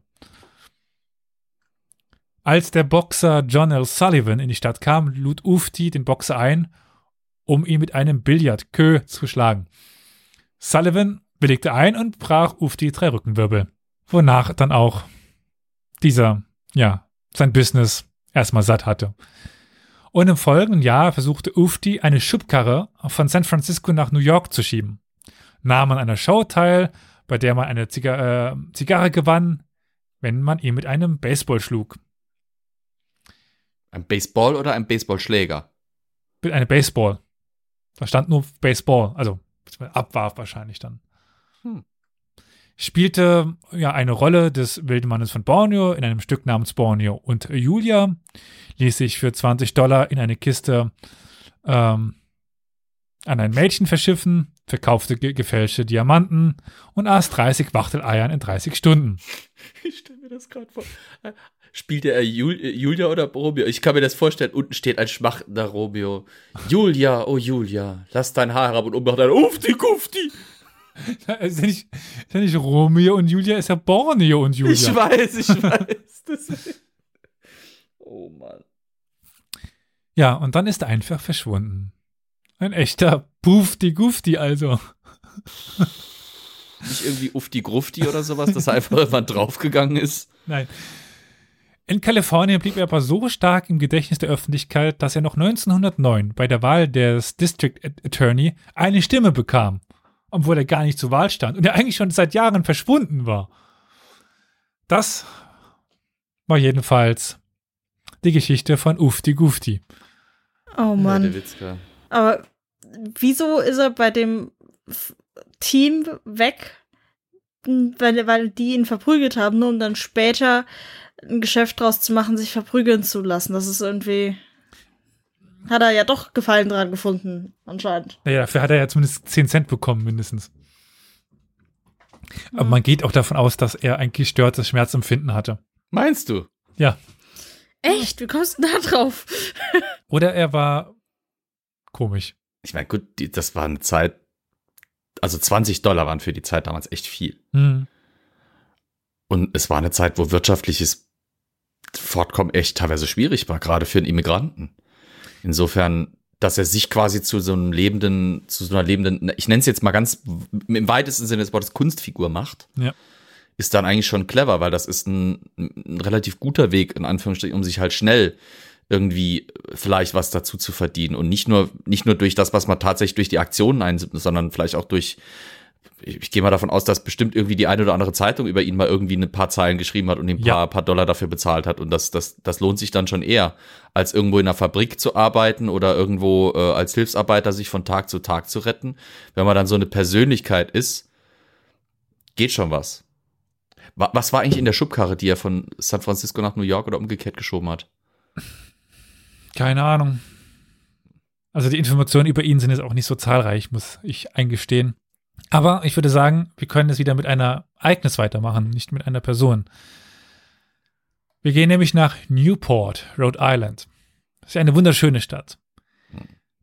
Als der Boxer John L. Sullivan in die Stadt kam, lud Ufti den Boxer ein, um ihn mit einem Billardkö zu schlagen. Sullivan willigte ein und brach Ufti drei Rückenwirbel, wonach dann auch dieser, ja, sein Business erstmal satt hatte. Und im folgenden Jahr versuchte Ufti eine Schubkarre von San Francisco nach New York zu schieben. Nahm an einer Show teil, bei der man eine Ziga äh, Zigarre gewann, wenn man ihn mit einem Baseball schlug. Ein Baseball oder ein Baseballschläger? Mit einem Baseball. Da stand nur Baseball, also abwarf wahrscheinlich dann. Hm. Spielte ja eine Rolle des wilden Mannes von Borneo in einem Stück namens Borneo und Julia, ließ sich für 20 Dollar in eine Kiste ähm, an ein Mädchen verschiffen, verkaufte ge gefälschte Diamanten und aß 30 Wachteleiern in 30 Stunden. Ich stelle mir das gerade vor. Spielt er Jul Julia oder Romeo? Ich kann mir das vorstellen. Unten steht ein schmachtender Romeo. Julia, oh Julia, lass dein Haar herab und oben macht er Ufti Kufti. Ist ja nicht, ist ja nicht Romeo und Julia, ist ja Borneo und Julia. Ich weiß, ich weiß. Das oh Mann. Ja, und dann ist er einfach verschwunden. Ein echter Pufti Gufti also. Nicht irgendwie Ufti Grufti oder sowas, dass er einfach irgendwann draufgegangen ist. Nein. In Kalifornien blieb er aber so stark im Gedächtnis der Öffentlichkeit, dass er noch 1909 bei der Wahl des District Attorney eine Stimme bekam, obwohl er gar nicht zur Wahl stand und er eigentlich schon seit Jahren verschwunden war. Das war jedenfalls die Geschichte von Ufti Gufti. Oh Ja, Mann. Witzka. Aber wieso ist er bei dem Team weg? Weil, weil die ihn verprügelt haben, nur um dann später ein Geschäft draus zu machen, sich verprügeln zu lassen. Das ist irgendwie. Hat er ja doch Gefallen dran gefunden, anscheinend. Naja, dafür hat er ja zumindest 10 Cent bekommen, mindestens. Aber Mhm. man geht auch davon aus, dass er ein gestörtes Schmerzempfinden hatte. Meinst du? Ja. Echt? Wie kommst du denn da drauf? Oder er war komisch. Ich meine, gut, die, das war eine Zeit, also 20 Dollar waren für die Zeit damals echt viel. Hm. Und es war eine Zeit, wo wirtschaftliches Fortkommen echt teilweise schwierig war, gerade für einen Immigranten. Insofern, dass er sich quasi zu so einem lebenden, zu so einer lebenden, ich nenne es jetzt mal ganz im weitesten Sinne des Wortes Kunstfigur macht, Ja. ist dann eigentlich schon clever, weil das ist ein, ein relativ guter Weg, in Anführungsstrichen, um sich halt schnell irgendwie vielleicht was dazu zu verdienen und nicht nur, nicht nur durch das, was man tatsächlich durch die Aktionen einsippt, sondern vielleicht auch durch ich, ich gehe mal davon aus, dass bestimmt irgendwie die eine oder andere Zeitung über ihn mal irgendwie ein paar Zeilen geschrieben hat und ihm ein Ja. paar, paar Dollar dafür bezahlt hat. Und das, das, das lohnt sich dann schon eher, als irgendwo in einer Fabrik zu arbeiten oder irgendwo äh, als Hilfsarbeiter sich von Tag zu Tag zu retten. Wenn man dann so eine Persönlichkeit ist, geht schon was. Wa- Was war eigentlich in der Schubkarre, die er von San Francisco nach New York oder umgekehrt geschoben hat? Keine Ahnung. Also die Informationen über ihn sind jetzt auch nicht so zahlreich, muss ich eingestehen. Aber ich würde sagen, wir können es wieder mit einer Ereignis weitermachen, nicht mit einer Person. Wir gehen nämlich nach Newport, Rhode Island. Das ist ja eine wunderschöne Stadt.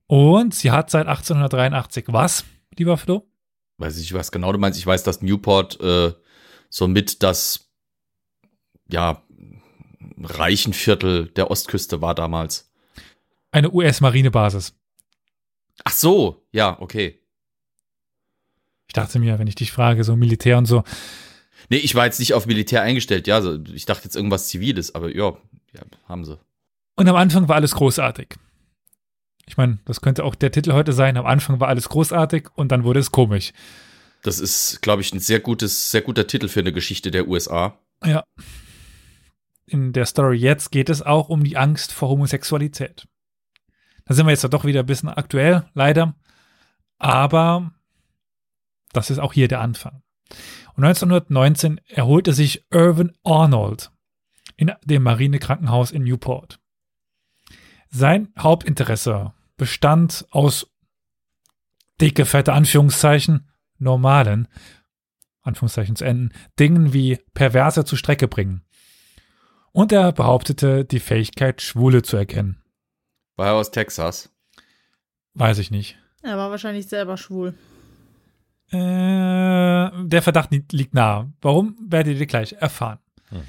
Und sie hat seit 1883 was, lieber Flo? Weiß ich, was genau du meinst. Ich weiß, dass Newport äh, somit das ja reichen Viertel der Ostküste war damals. Eine US-Marinebasis. Ach so, ja, okay. Ich dachte mir, wenn ich dich frage, so Militär und so, Nee, ich war jetzt nicht auf Militär eingestellt, ja. So, ich dachte jetzt irgendwas Ziviles, aber ja, ja haben sie. Und am Anfang war alles großartig. Ich meine, das könnte auch der Titel heute sein. Am Anfang war alles großartig und dann wurde es komisch. Das ist, glaube ich, ein sehr gutes, sehr guter Titel für eine Geschichte der USA. Ja. In der Story jetzt geht es auch um die Angst vor Homosexualität. Da sind wir jetzt doch wieder ein bisschen aktuell, leider. Aber das ist auch hier der Anfang. Und 1919 erholte sich Irvin Arnold in dem Marinekrankenhaus in Newport. Sein Hauptinteresse bestand aus dicke, fette Anführungszeichen, normalen, Anführungszeichen zu enden, Dingen wie Perverse zur Strecke bringen. Und er behauptete, die Fähigkeit, Schwule zu erkennen. War er aus Texas? Weiß ich nicht. Er war wahrscheinlich selber schwul. Äh, der Verdacht li- liegt nahe. Warum, werdet ihr gleich erfahren. Hm.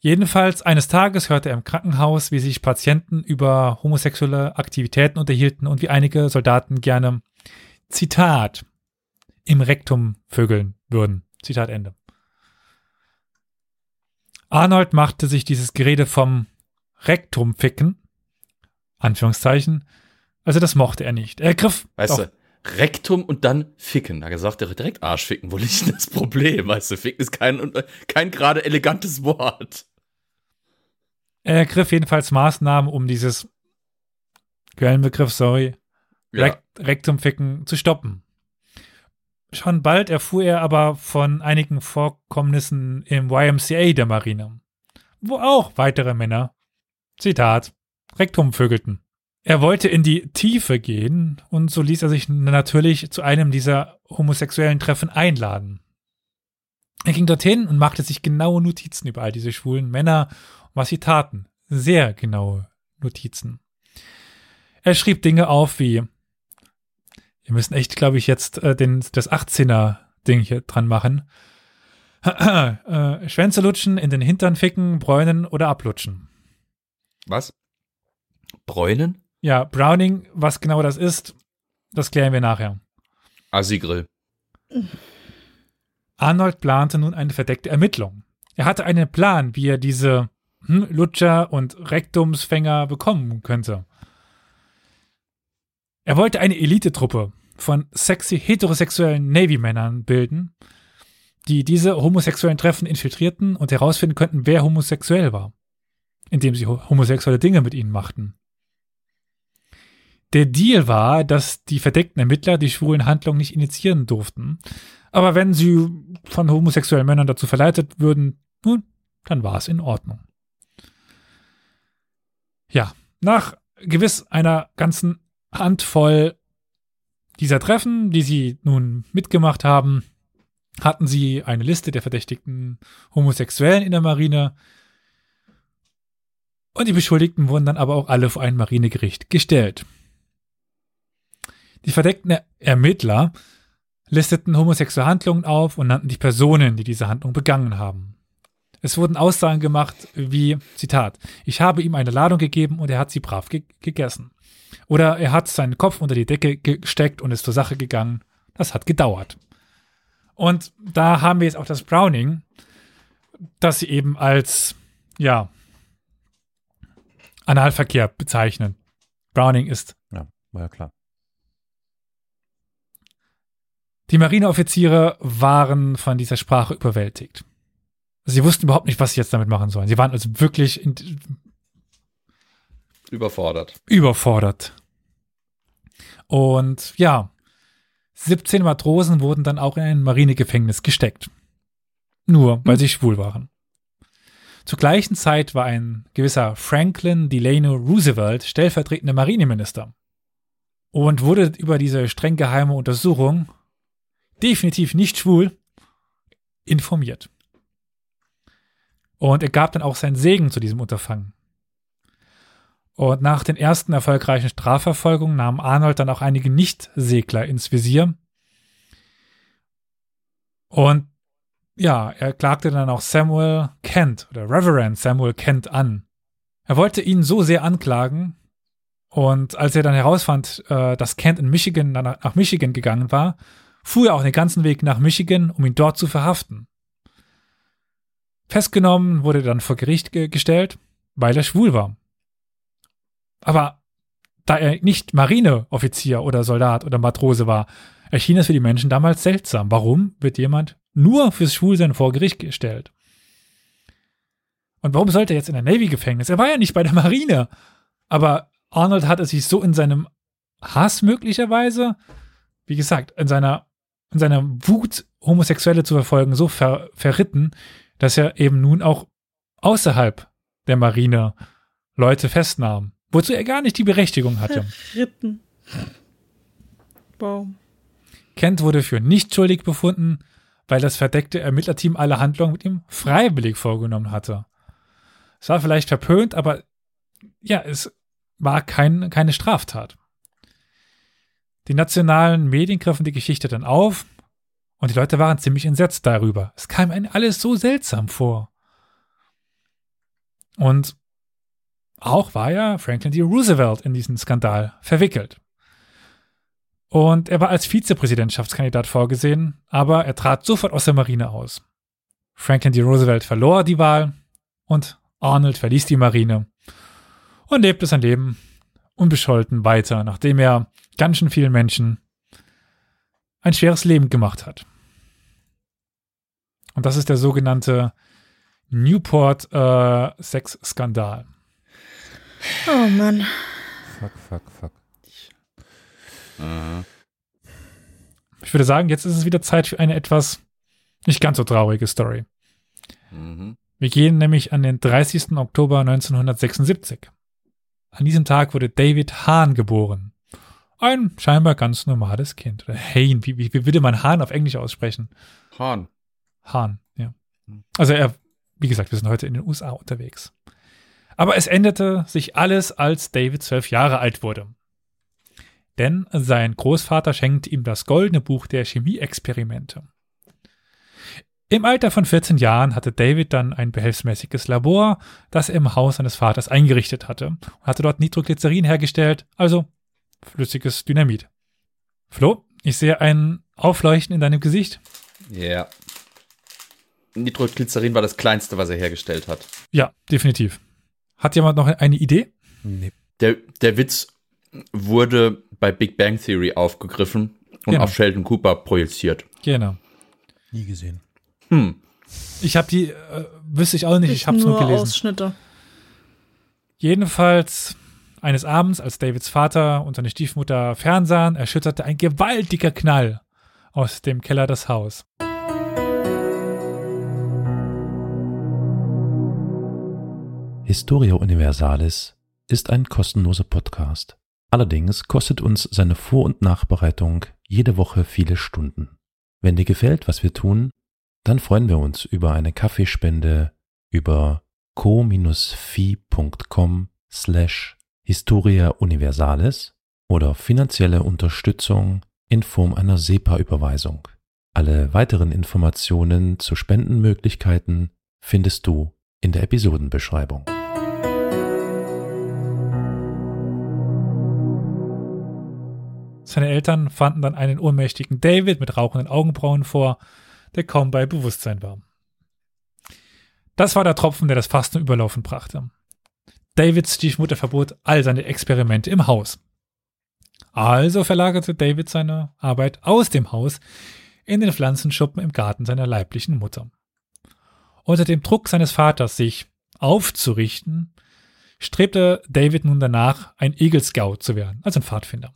Jedenfalls eines Tages hörte er im Krankenhaus, wie sich Patienten über homosexuelle Aktivitäten unterhielten und wie einige Soldaten gerne, Zitat, im Rektum vögeln würden. Zitat Ende. Arnold machte sich dieses Gerede vom Rektum ficken, Anführungszeichen, also das mochte er nicht. Er griff, Weißt doch, du, Rektum und dann Ficken. Da gesagt er direkt Arschficken. Wo liegt denn das Problem? Weißt du, Ficken ist kein, kein gerade elegantes Wort. Er ergriff jedenfalls Maßnahmen, um dieses Quellenbegriff, sorry, Ja. Rekt Rektumficken zu stoppen. Schon bald erfuhr er aber von einigen Vorkommnissen im YMCA der Marine, wo auch weitere Männer, Zitat, Rektum vögelten. Er wollte in die Tiefe gehen und so ließ er sich natürlich zu einem dieser homosexuellen Treffen einladen. Er ging dorthin und machte sich genaue Notizen über all diese schwulen Männer und was sie taten. Sehr genaue Notizen. Er schrieb Dinge auf wie, wir müssen echt, glaube ich, jetzt äh, den, das 18er-Ding hier dran machen. äh, Schwänze lutschen, in den Hintern ficken, bräunen oder ablutschen. Was? Bräunen? Ja, Browning, was genau das ist, das klären wir nachher. Assigrill. Arnold plante nun eine verdeckte Ermittlung. Er hatte einen Plan, wie er diese hm, Lutscher und Rektumsfänger bekommen könnte. Er wollte eine Elitetruppe von sexy heterosexuellen Navy-Männern bilden, die diese homosexuellen Treffen infiltrierten und herausfinden könnten, wer homosexuell war, indem sie ho- homosexuelle Dinge mit ihnen machten. Der Deal war, dass die verdeckten Ermittler die schwulen Handlungen nicht initiieren durften, aber wenn sie von homosexuellen Männern dazu verleitet würden, nun, dann war es in Ordnung. Ja, nach gewiss einer ganzen Handvoll dieser Treffen, die sie nun mitgemacht haben, hatten sie eine Liste der verdächtigten Homosexuellen in der Marine. Und die Beschuldigten wurden dann aber auch alle vor ein Marinegericht gestellt. Die verdeckten Ermittler listeten homosexuelle Handlungen auf und nannten die Personen, die diese Handlung begangen haben. Es wurden Aussagen gemacht wie, Zitat, ich habe ihm eine Ladung gegeben und er hat sie brav ge gegessen. Oder er hat seinen Kopf unter die Decke gesteckt und ist zur Sache gegangen. Das hat gedauert. Und da haben wir jetzt auch das Browning. das sie eben als, ja, Analverkehr bezeichnen. Browning ist Ja, war ja klar. Die Marineoffiziere waren von dieser Sprache überwältigt. Sie wussten überhaupt nicht, was sie jetzt damit machen sollen. Sie waren also wirklich Überfordert. überfordert. Und ja, 17 Matrosen wurden dann auch in ein Marinegefängnis gesteckt. Nur, weil sie schwul waren. Zur gleichen Zeit war ein gewisser Franklin Delano Roosevelt stellvertretender Marineminister und wurde über diese streng geheime Untersuchung definitiv nicht schwul informiert. Und er gab dann auch seinen Segen zu diesem Unterfangen. Und nach den ersten erfolgreichen Strafverfolgungen nahm Arnold dann auch einige Nicht-Segler ins Visier. Und ja, er klagte dann auch Samuel Kent oder Reverend Samuel Kent an. Er wollte ihn so sehr anklagen. Und als er dann herausfand, äh, dass Kent in Michigan nach, nach Michigan gegangen war, fuhr er auch den ganzen Weg nach Michigan, um ihn dort zu verhaften. Festgenommen wurde er dann vor Gericht ge gestellt, weil er schwul war. Aber da er nicht Marineoffizier oder Soldat oder Matrose war, erschien es für die Menschen damals seltsam. Warum wird jemand nur fürs Schwulsein vor Gericht gestellt? Und warum sollte er jetzt in ein Navy-Gefängnis? Er war ja nicht bei der Marine. Aber Arnold hatte sich so in seinem Hass möglicherweise, wie gesagt, in seiner, in seiner Wut, Homosexuelle zu verfolgen, so ver, verritten, dass er eben nun auch außerhalb der Marine Leute festnahm, wozu er gar nicht die Berechtigung hatte. Ritten. Wow. Kent wurde für nicht schuldig befunden, weil das verdeckte Ermittlerteam alle Handlungen mit ihm freiwillig vorgenommen hatte. Es war vielleicht verpönt, aber ja, es war kein, keine Straftat. Die nationalen Medien griffen die Geschichte dann auf und die Leute waren ziemlich entsetzt darüber. Es kam ihnen alles so seltsam vor. Und auch war ja Franklin D. Roosevelt in diesen Skandal verwickelt. Und er war als Vizepräsidentschaftskandidat vorgesehen, aber er trat sofort aus der Marine aus. Franklin D. Roosevelt verlor die Wahl und Arnold verließ die Marine und lebte sein Leben unbescholten weiter, nachdem er ganz schön vielen Menschen ein schweres Leben gemacht hat. Und das ist der sogenannte Newport äh, Sex-Skandal. Oh Mann. Fuck, fuck, fuck. Ich würde sagen, jetzt ist es wieder Zeit für eine etwas nicht ganz so traurige Story. Mhm. Wir gehen nämlich an den 30. Oktober 1976. An diesem Tag wurde David Hahn geboren. Ein scheinbar ganz normales Kind. Oder Hane, wie, wie, wie würde man Hahn auf Englisch aussprechen? Hahn. Hahn, ja. Also er, wie gesagt, wir sind heute in den USA unterwegs. Aber es änderte sich alles, als David zwölf Jahre alt wurde. Denn sein Großvater schenkte ihm das goldene Buch der Chemieexperimente. Im Alter von 14 Jahren hatte David dann ein behelfsmäßiges Labor, das er im Haus seines Vaters eingerichtet hatte und hatte dort Nitroglycerin hergestellt, also flüssiges Dynamit. Flo, ich sehe ein Aufleuchten in deinem Gesicht. Ja. Nitroglycerin war das kleinste, was er hergestellt hat. Ja, definitiv. Hat jemand noch eine Idee? Nee. Der, der Witz wurde bei Big Bang Theory aufgegriffen und Genau. auf Sheldon Cooper projiziert. Genau. Nie gesehen. Hm. Ich habe die, äh, wüsste ich auch nicht, ich, Ich habe es nur nur gelesen. Ausschnitte. Jedenfalls eines Abends, als Davids Vater und seine Stiefmutter fernsahen, erschütterte ein gewaltiger Knall aus dem Keller das Haus. Historia Universalis ist ein kostenloser Podcast. Allerdings kostet uns seine Vor- und Nachbereitung jede Woche viele Stunden. Wenn dir gefällt, was wir tun, dann freuen wir uns über eine Kaffeespende über co-fi.com slash Historia Universalis oder finanzielle Unterstützung in Form einer SEPA-Überweisung. Alle weiteren Informationen zu Spendenmöglichkeiten findest du in der Episodenbeschreibung. Seine Eltern fanden dann einen ohnmächtigen David mit rauchenden Augenbrauen vor, der kaum bei Bewusstsein war. Das war der Tropfen, der das Fass zum Überlaufen brachte. Davids Stiefmutter verbot all seine Experimente im Haus. Also verlagerte David seine Arbeit aus dem Haus in den Pflanzenschuppen im Garten seiner leiblichen Mutter. Unter dem Druck seines Vaters, sich aufzurichten, strebte David nun danach, ein Eagle Scout zu werden, also ein Pfadfinder.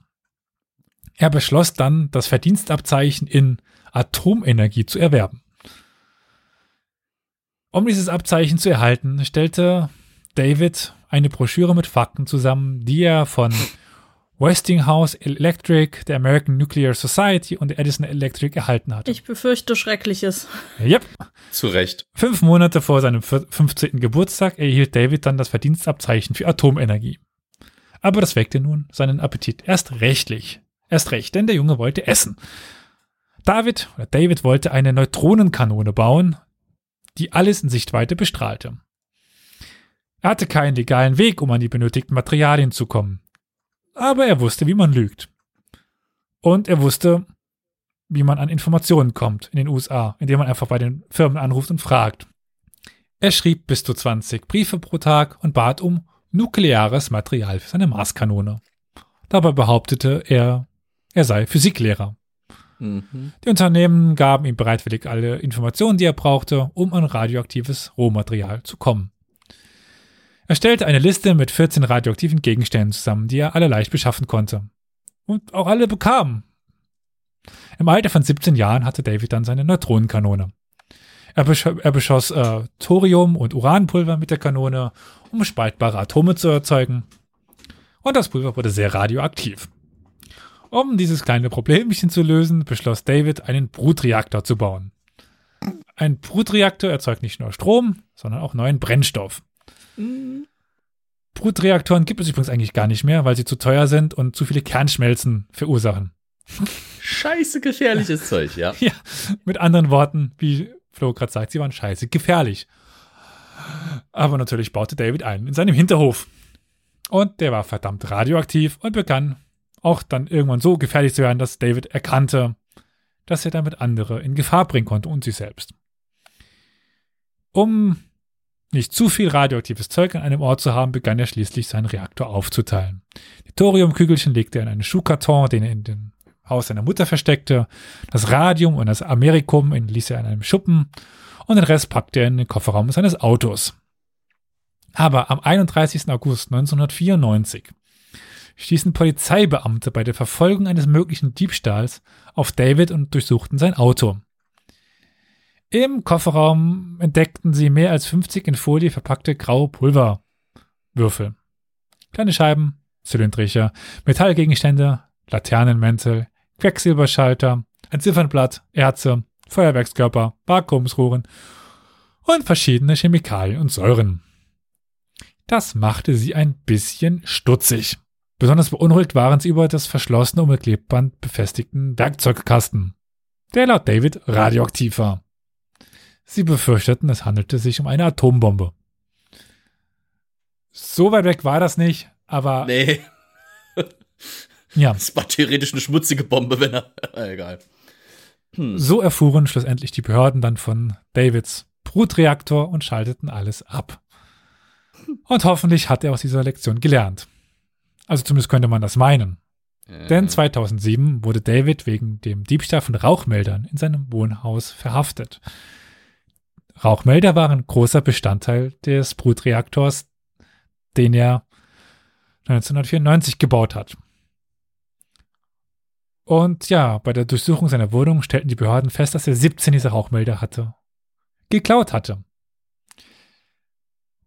Er beschloss dann, das Verdienstabzeichen in Atomenergie zu erwerben. Um dieses Abzeichen zu erhalten, stellte David eine Broschüre mit Fakten zusammen, die er von Westinghouse Electric, der American Nuclear Society und Edison Electric erhalten hatte. Ich befürchte Schreckliches. Yep. Zu Recht. Fünf Monate vor seinem 15. Geburtstag erhielt David dann das Verdienstabzeichen für Atomenergie. Aber das weckte nun seinen Appetit erst rechtlich. Erst recht, denn der Junge wollte essen. David oder David wollte eine Neutronenkanone bauen, die alles in Sichtweite bestrahlte. Er hatte keinen legalen Weg, um an die benötigten Materialien zu kommen aber er wusste, wie man lügt. Und er wusste, wie man an Informationen kommt in den USA, indem man einfach bei den Firmen anruft und fragt. Er schrieb bis zu 20 Briefe pro Tag und bat um nukleares Material für seine Marskanone. Dabei behauptete er, er sei Physiklehrer. Mhm. Die Unternehmen gaben ihm bereitwillig alle Informationen, die er brauchte, um an radioaktives Rohmaterial zu kommen. Er stellte eine Liste mit 14 radioaktiven Gegenständen zusammen, die er alle leicht beschaffen konnte. Und auch alle bekamen. Im Alter von 17 Jahren hatte David dann seine Neutronenkanone. Er, besch er beschoss äh, Thorium und Uranpulver mit der Kanone, um spaltbare Atome zu erzeugen. Und das Pulver wurde sehr radioaktiv. Um dieses kleine Problemchen zu lösen, beschloss David, einen Brutreaktor zu bauen. Ein Brutreaktor erzeugt nicht nur Strom, sondern auch neuen Brennstoff. Mhm. Brutreaktoren gibt es übrigens eigentlich gar nicht mehr, weil sie zu teuer sind und zu viele Kernschmelzen verursachen. Scheiße gefährliches Zeug, ja. Ja, mit anderen Worten, wie Flo gerade sagt, sie waren scheiße gefährlich. Aber natürlich baute David einen in seinem Hinterhof. Und der war verdammt radioaktiv und begann auch dann irgendwann so gefährlich zu werden, dass David erkannte, dass er damit andere in Gefahr bringen konnte und sich selbst. Um nicht zu viel radioaktives Zeug an einem Ort zu haben, begann er schließlich seinen Reaktor aufzuteilen. Die Thoriumkügelchen legte er in einen Schuhkarton, den er in dem Haus seiner Mutter versteckte. Das Radium und das Amerikum ließ er in einem Schuppen und den Rest packte er in den Kofferraum seines Autos. Aber am 31. August 1994 stießen Polizeibeamte bei der Verfolgung eines möglichen Diebstahls auf David und durchsuchten sein Auto. Im Kofferraum entdeckten sie mehr als 50 in Folie verpackte graue Pulverwürfel. Kleine Scheiben, zylindrischer, Metallgegenstände, Laternenmäntel, Quecksilberschalter, ein Ziffernblatt, Erze, Feuerwerkskörper, Vakuumsrohren und verschiedene Chemikalien und Säuren. Das machte sie ein bisschen stutzig. Besonders beunruhigt waren sie über das verschlossene und mit Klebband befestigten Werkzeugkasten, der laut David radioaktiv war. Sie befürchteten, es handelte sich um eine Atombombe. So weit weg war das nicht, aber. Nee. ja. Es war theoretisch eine schmutzige Bombe, wenn er. Egal. Hm. So erfuhren schlussendlich die Behörden dann von Davids Brutreaktor und schalteten alles ab. Und hoffentlich hat er aus dieser Lektion gelernt. Also zumindest könnte man das meinen. Äh. Denn 2007 wurde David wegen dem Diebstahl von Rauchmeldern in seinem Wohnhaus verhaftet. Rauchmelder waren großer Bestandteil des Brutreaktors, den er 1994 gebaut hat. Und ja, bei der Durchsuchung seiner Wohnung stellten die Behörden fest, dass er 17 dieser Rauchmelder hatte. Geklaut hatte.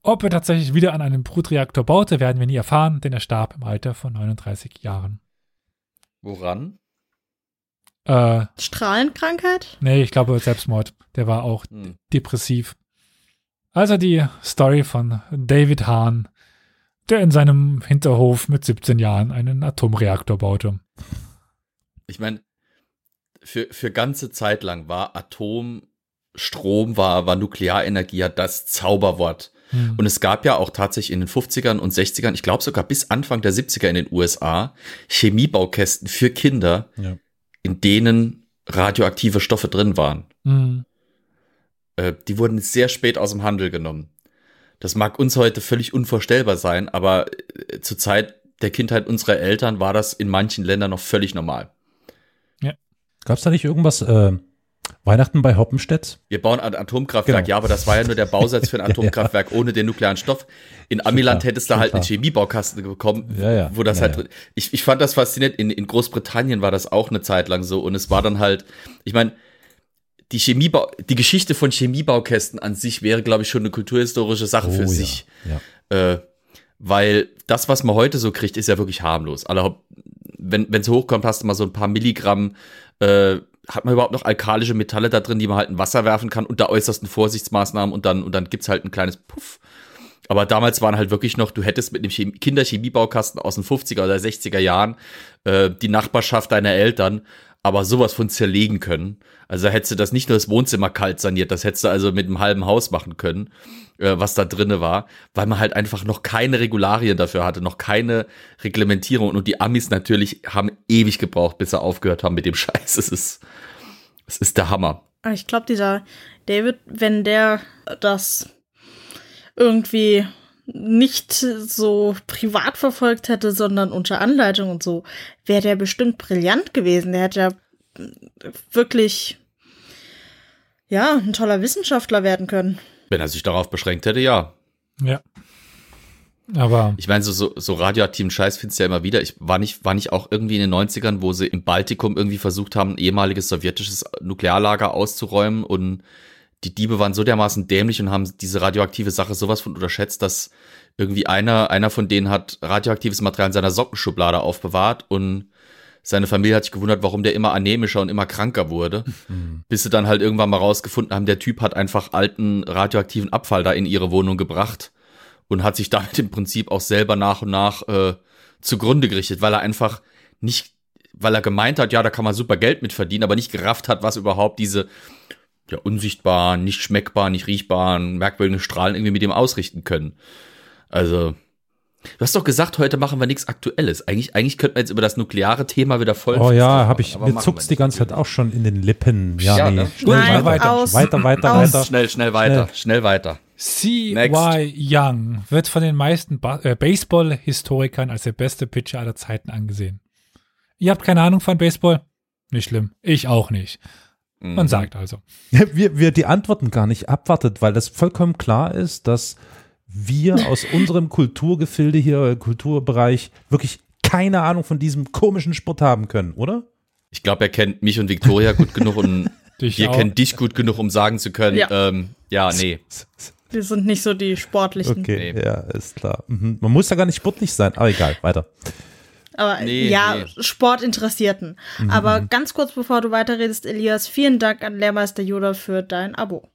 Ob er tatsächlich wieder an einem Brutreaktor baute, werden wir nie erfahren, denn er starb im Alter von 39 Jahren. Woran? Äh, Strahlenkrankheit? Nee, ich glaube Selbstmord. Der war auch hm. depressiv. Also die Story von David Hahn, der in seinem Hinterhof mit 17 Jahren einen Atomreaktor baute. Ich meine, für, für ganze Zeit lang war Atomstrom, war, war Nuklearenergie ja das Zauberwort. Hm. Und es gab ja auch tatsächlich in den 50ern und 60ern, ich glaube sogar bis Anfang der 70er in den USA, Chemiebaukästen für Kinder, ja in denen radioaktive Stoffe drin waren. Mhm. äh, die wurden sehr spät aus dem Handel genommen. Das mag uns heute völlig unvorstellbar sein, aber äh, zur Zeit der Kindheit unserer Eltern war das in manchen Ländern noch völlig normal. Gab es da nicht irgendwas, äh, Weihnachten bei Hoppenstedt? Wir bauen ein Atomkraftwerk, Genau. ja, aber das war ja nur der Bausatz für ein Atomkraftwerk ohne den nuklearen Stoff. In Amiland hättest du halt einen. Chemiebaukasten bekommen, Ja, ja. wo das Ja, halt ja. Ich, ich fand das faszinierend. In, in Großbritannien war das auch eine Zeit lang so und es war dann halt, ich meine, die Chemiebau, die Geschichte von Chemiebaukästen an sich wäre, glaube ich, schon eine kulturhistorische Sache Oh, für ja. sich. Ja. Äh, weil das, was man heute so kriegt, ist ja wirklich harmlos. Alle, Haupt- wenn es hochkommt, hast du mal so ein paar Milligramm, äh, hat man überhaupt noch alkalische Metalle da drin, die man halt in Wasser werfen kann, unter äußersten Vorsichtsmaßnahmen und dann, und dann gibt's halt ein kleines Puff. Aber damals waren halt wirklich noch, du hättest mit einem Chemie Kinderchemiebaukasten aus den 50er oder 60er Jahren äh, die Nachbarschaft deiner Eltern aber sowas von zerlegen können. Also da hättest du das nicht nur das Wohnzimmer kalt saniert, das hättest du also mit einem halben Haus machen können, äh, was da drinne war, weil man halt einfach noch keine Regularien dafür hatte, noch keine Reglementierung. Und die Amis natürlich haben ewig gebraucht, bis sie aufgehört haben mit dem Scheiß. Es ist, es ist der Hammer. Ich glaube, dieser David, wenn der das irgendwie nicht so privat verfolgt hätte, sondern unter Anleitung und so, wäre der bestimmt brillant gewesen. Der hätte ja wirklich, ja, ein toller Wissenschaftler werden können. Wenn er sich darauf beschränkt hätte, ja. Ja. Aber Ich meine, so, so, so radioaktiven Scheiß findest du ja immer wieder. Ich war nicht, war nicht auch irgendwie in den 90ern, wo sie im Baltikum irgendwie versucht haben, ein ehemaliges sowjetisches Nuklearlager auszuräumen und die Diebe waren so dermaßen dämlich und haben diese radioaktive Sache sowas von unterschätzt, dass irgendwie einer, einer von denen hat radioaktives Material in seiner Sockenschublade aufbewahrt und seine Familie hat sich gewundert, warum der immer anämischer und immer kranker wurde. Bis sie dann halt irgendwann mal rausgefunden haben, der Typ hat einfach alten radioaktiven Abfall da in ihre Wohnung gebracht und hat sich damit im Prinzip auch selber nach und nach äh, zugrunde gerichtet, weil er einfach nicht, weil er gemeint hat, ja, da kann man super Geld mit verdienen, aber nicht gerafft hat, was überhaupt diese ja, unsichtbaren, nicht schmeckbaren, nicht riechbaren, merkwürdigen Strahlen irgendwie mit ihm ausrichten können. Also, du hast doch gesagt, heute machen wir nichts Aktuelles. Eigentlich, eigentlich könnten wir jetzt über das nukleare Thema wieder voll. Oh ja, habe ich, mir wir die ganze. Zeit auch schon in den Lippen. Ja, Ja, nee. ne? Schnell Nein, weiter, aus, weiter, weiter, aus. weiter. Schnell, schnell weiter, schnell weiter. C.Y. Young wird von den meisten ba äh, Baseball-Historikern als der beste Pitcher aller Zeiten angesehen. Ihr habt keine Ahnung von Baseball? Nicht schlimm. Ich auch nicht. Man Mhm. sagt also. Wir, wir die Antworten gar nicht abwartet, weil das vollkommen klar ist, dass wir aus unserem Kulturgefilde hier, Kulturbereich, wirklich keine Ahnung von diesem komischen Sport haben können, oder? Ich glaube, er kennt mich und Victoria gut genug und Dich wir auch. kennen dich gut genug, um sagen zu können, Ja. ähm, ja, nee. Wir sind nicht so die sportlichen. Okay, Nee. ja, ist klar. Mhm. Man muss ja gar nicht sportlich sein, aber egal, weiter. Aber Nee, ja, nee. Sportinteressierten. Aber ganz kurz bevor du weiterredest, Elias, vielen Dank an Lehrmeister Yoda für dein Abo.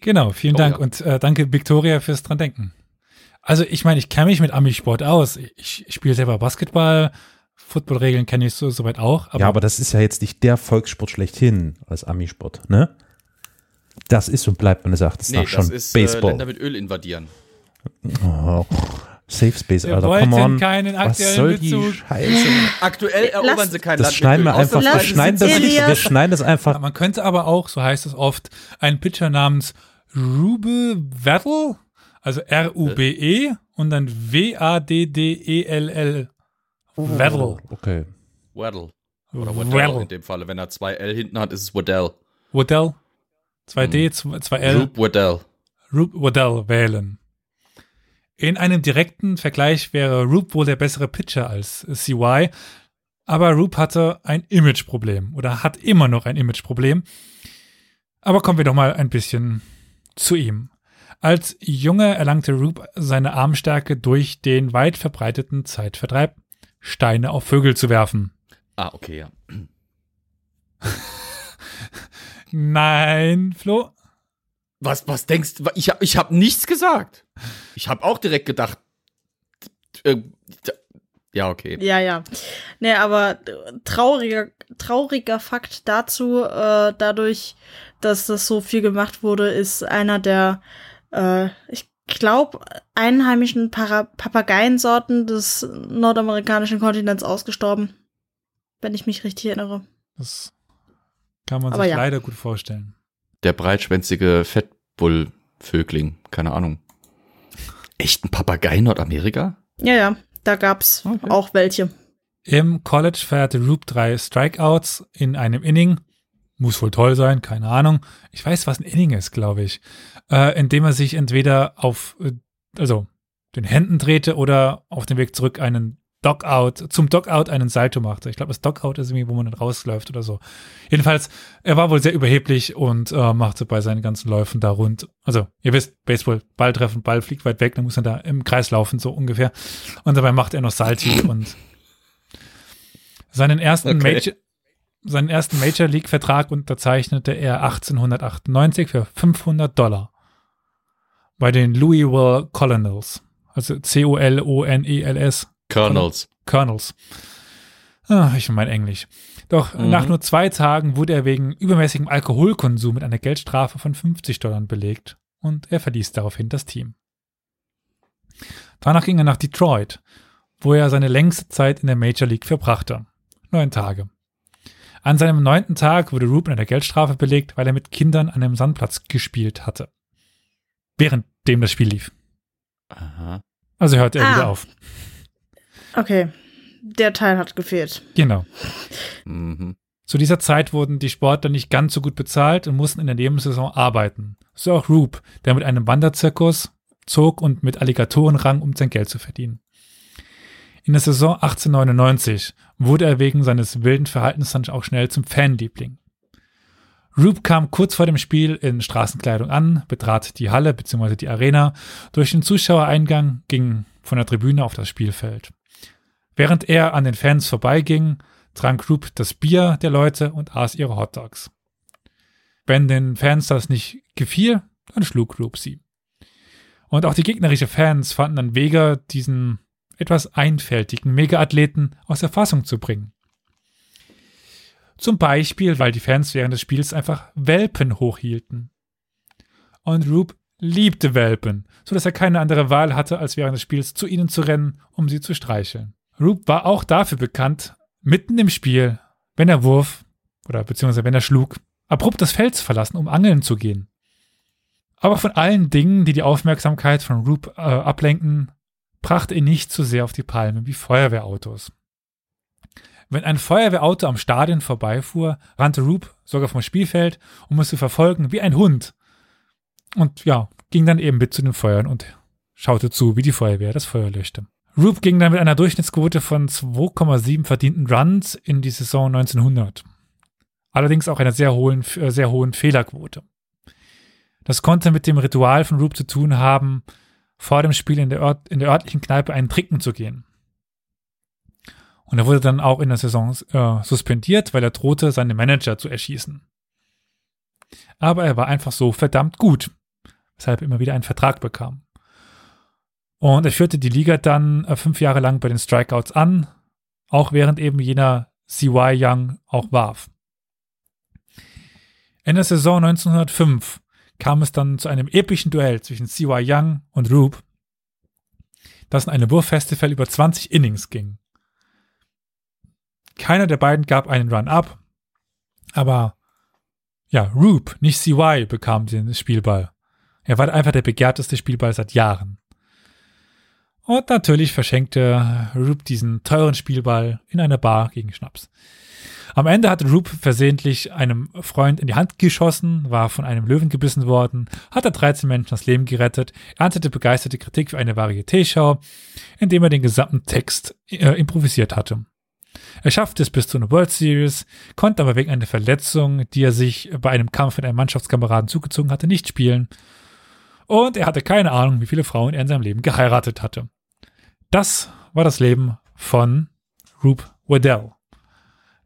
Genau, vielen Oh, Dank ja. und äh, danke Victoria fürs dran denken. Also ich meine, ich kenne mich mit Amisport aus. Ich, ich spiele selber Basketball, Footballregeln kenne ich so soweit auch. Aber, ja, aber das ist ja jetzt nicht der Volkssport schlechthin als Amisport, ne? Das ist und bleibt meines Erachtens Nee, nach das schon ist äh, Baseball. Länder mit Öl invadieren. oh, Safe Space, Wir Alter. Come on. keinen Was aktuellen soll die Bezug. Scheiße? Aktuell erobern Lass- sie kein Das Land schneiden wir einfach, wir schneiden das, wir schneiden das einfach. man könnte aber auch, so heißt es oft, einen Pitcher namens Rube Vettel, also R-U-B-E und dann W-A-D-D-E-L-L. Vettel. Okay. Waddle. Oder Waddell in Vettel. dem Falle. Wenn er zwei L hinten hat, ist es Waddell. Waddell. 2D, 2L. Rube Waddell. Rube Waddell wählen. In einem direkten Vergleich wäre Rube wohl der bessere Pitcher als CY, aber Rube hatte ein Imageproblem oder hat immer noch ein Imageproblem. Aber kommen wir doch mal ein bisschen zu ihm. Als Junge erlangte Rube seine Armstärke durch den weit verbreiteten Zeitvertreib, Steine auf Vögel zu werfen. Ah, okay, ja. Nein, Flo, Was, was denkst du? Ich habe ich hab nichts gesagt. Ich habe auch direkt gedacht. äh, Ja, okay. Ja, ja. Nee, aber trauriger, trauriger Fakt dazu, äh, dadurch, dass das so viel gemacht wurde, ist einer der, äh, ich glaube, einheimischen Para Papageiensorten des nordamerikanischen Kontinents ausgestorben. Wenn ich mich richtig erinnere. das kann man Aber sich ja. leider gut vorstellen. Der breitschwänzige Fettbullvögling. Keine Ahnung. Echt ein Papagei in Nordamerika? Ja, ja, da gab's Okay. auch welche. Im College feierte Roop drei Strikeouts in einem Inning. Muss wohl toll sein, keine Ahnung. Ich weiß, was ein Inning ist, glaube ich. Äh, indem er sich entweder auf, äh, also den Händen drehte oder auf dem Weg zurück einen Dogout, zum Dogout einen Salto machte. Ich glaube, das Dogout ist irgendwie, wo man dann rausläuft oder so. Jedenfalls, er war wohl sehr überheblich und äh, machte bei seinen ganzen Läufen da rund. Also, ihr wisst, Baseball, Ball treffen, Ball fliegt weit weg, dann muss er da im Kreis laufen, so ungefähr. Und dabei macht er noch Salti und seinen ersten Okay. Major, seinen ersten Major League Vertrag unterzeichnete er 1898 für 500 Dollar bei den Louisville Colonels, also C-O-L-O-N-E-L-S Colonels. Colonels. Ah, ich mein Englisch. Doch Mhm. nach nur zwei Tagen wurde er wegen übermäßigem Alkoholkonsum mit einer Geldstrafe von 50 Dollar belegt und er verließ daraufhin das Team. Danach ging er nach Detroit, wo er seine längste Zeit in der Major League verbrachte. Neun Tage. An seinem neunten Tag wurde Roop mit einer Geldstrafe belegt, weil er mit Kindern an einem Sandplatz gespielt hatte. Währenddem das Spiel lief. Aha. Also hörte er Ah. wieder auf. Okay, der Teil hat gefehlt. Genau. Mhm. Zu dieser Zeit wurden die Sportler nicht ganz so gut bezahlt und mussten in der Nebensaison arbeiten. So auch Roop, der mit einem Wanderzirkus zog und mit Alligatoren rang, um sein Geld zu verdienen. In der Saison 1899 wurde er wegen seines wilden Verhaltens dann auch schnell zum Fanliebling. Roop kam kurz vor dem Spiel in Straßenkleidung an, betrat die Halle bzw. die Arena. Durch den Zuschauereingang ging von der Tribüne auf das Spielfeld. Während er an den Fans vorbeiging, trank Roop das Bier der Leute und aß ihre Hotdogs. Wenn den Fans das nicht gefiel, dann schlug Roop sie. Und auch die gegnerische Fans fanden dann Wege, diesen etwas einfältigen Mega-Athleten aus der Fassung zu bringen. Zum Beispiel, weil die Fans während des Spiels einfach Welpen hochhielten. Und Roop liebte Welpen, so dass er keine andere Wahl hatte, als während des Spiels zu ihnen zu rennen, um sie zu streicheln. Roop war auch dafür bekannt, mitten im Spiel, wenn er wurf oder beziehungsweise wenn er schlug, abrupt das Feld zu verlassen, um angeln zu gehen. Aber von allen Dingen, die die Aufmerksamkeit von Roop äh, ablenken, brachte ihn nicht so sehr auf die Palme wie Feuerwehrautos. Wenn ein Feuerwehrauto am Stadion vorbeifuhr, rannte Roop sogar vom Spielfeld, es zu verfolgen wie ein Hund. Und ja, ging dann eben mit zu den Feuern und schaute zu, wie die Feuerwehr das Feuer löschte. Roop ging dann mit einer Durchschnittsquote von 2,7 verdienten Runs in die Saison 1900. Allerdings auch einer sehr hohen, äh, sehr hohen Fehlerquote. Das konnte mit dem Ritual von Roop zu tun haben, vor dem Spiel in der, Ört, in der örtlichen Kneipe einen Trinken zu gehen. Und er wurde dann auch in der Saison äh, suspendiert, weil er drohte, seine Manager zu erschießen. Aber er war einfach so verdammt gut, weshalb er immer wieder einen Vertrag bekam. Und er führte die Liga dann äh, fünf Jahre lang bei den Strikeouts an, auch während eben jener CY Young auch warf. In der Saison 1905 kam es dann zu einem epischen Duell zwischen CY Young und Roop, das in einem Wurffestival über 20 Innings ging. Keiner der beiden gab einen Run ab, aber ja, Roop, nicht CY, bekam den Spielball. Er war einfach der begehrteste Spielball seit Jahren. Und natürlich verschenkte Roop diesen teuren Spielball in einer Bar gegen Schnaps. Am Ende hatte Roop versehentlich einem Freund in die Hand geschossen, war von einem Löwen gebissen worden, hatte 13 Menschen das Leben gerettet, erntete begeisterte Kritik für eine Varieté-Show, indem er den gesamten Text äh, improvisiert hatte. Er schaffte es bis zu einer World Series, konnte aber wegen einer Verletzung, die er sich bei einem Kampf mit einem Mannschaftskameraden zugezogen hatte, nicht spielen. Und er hatte keine Ahnung, wie viele Frauen er in seinem Leben geheiratet hatte. Das war das Leben von Roop Waddell,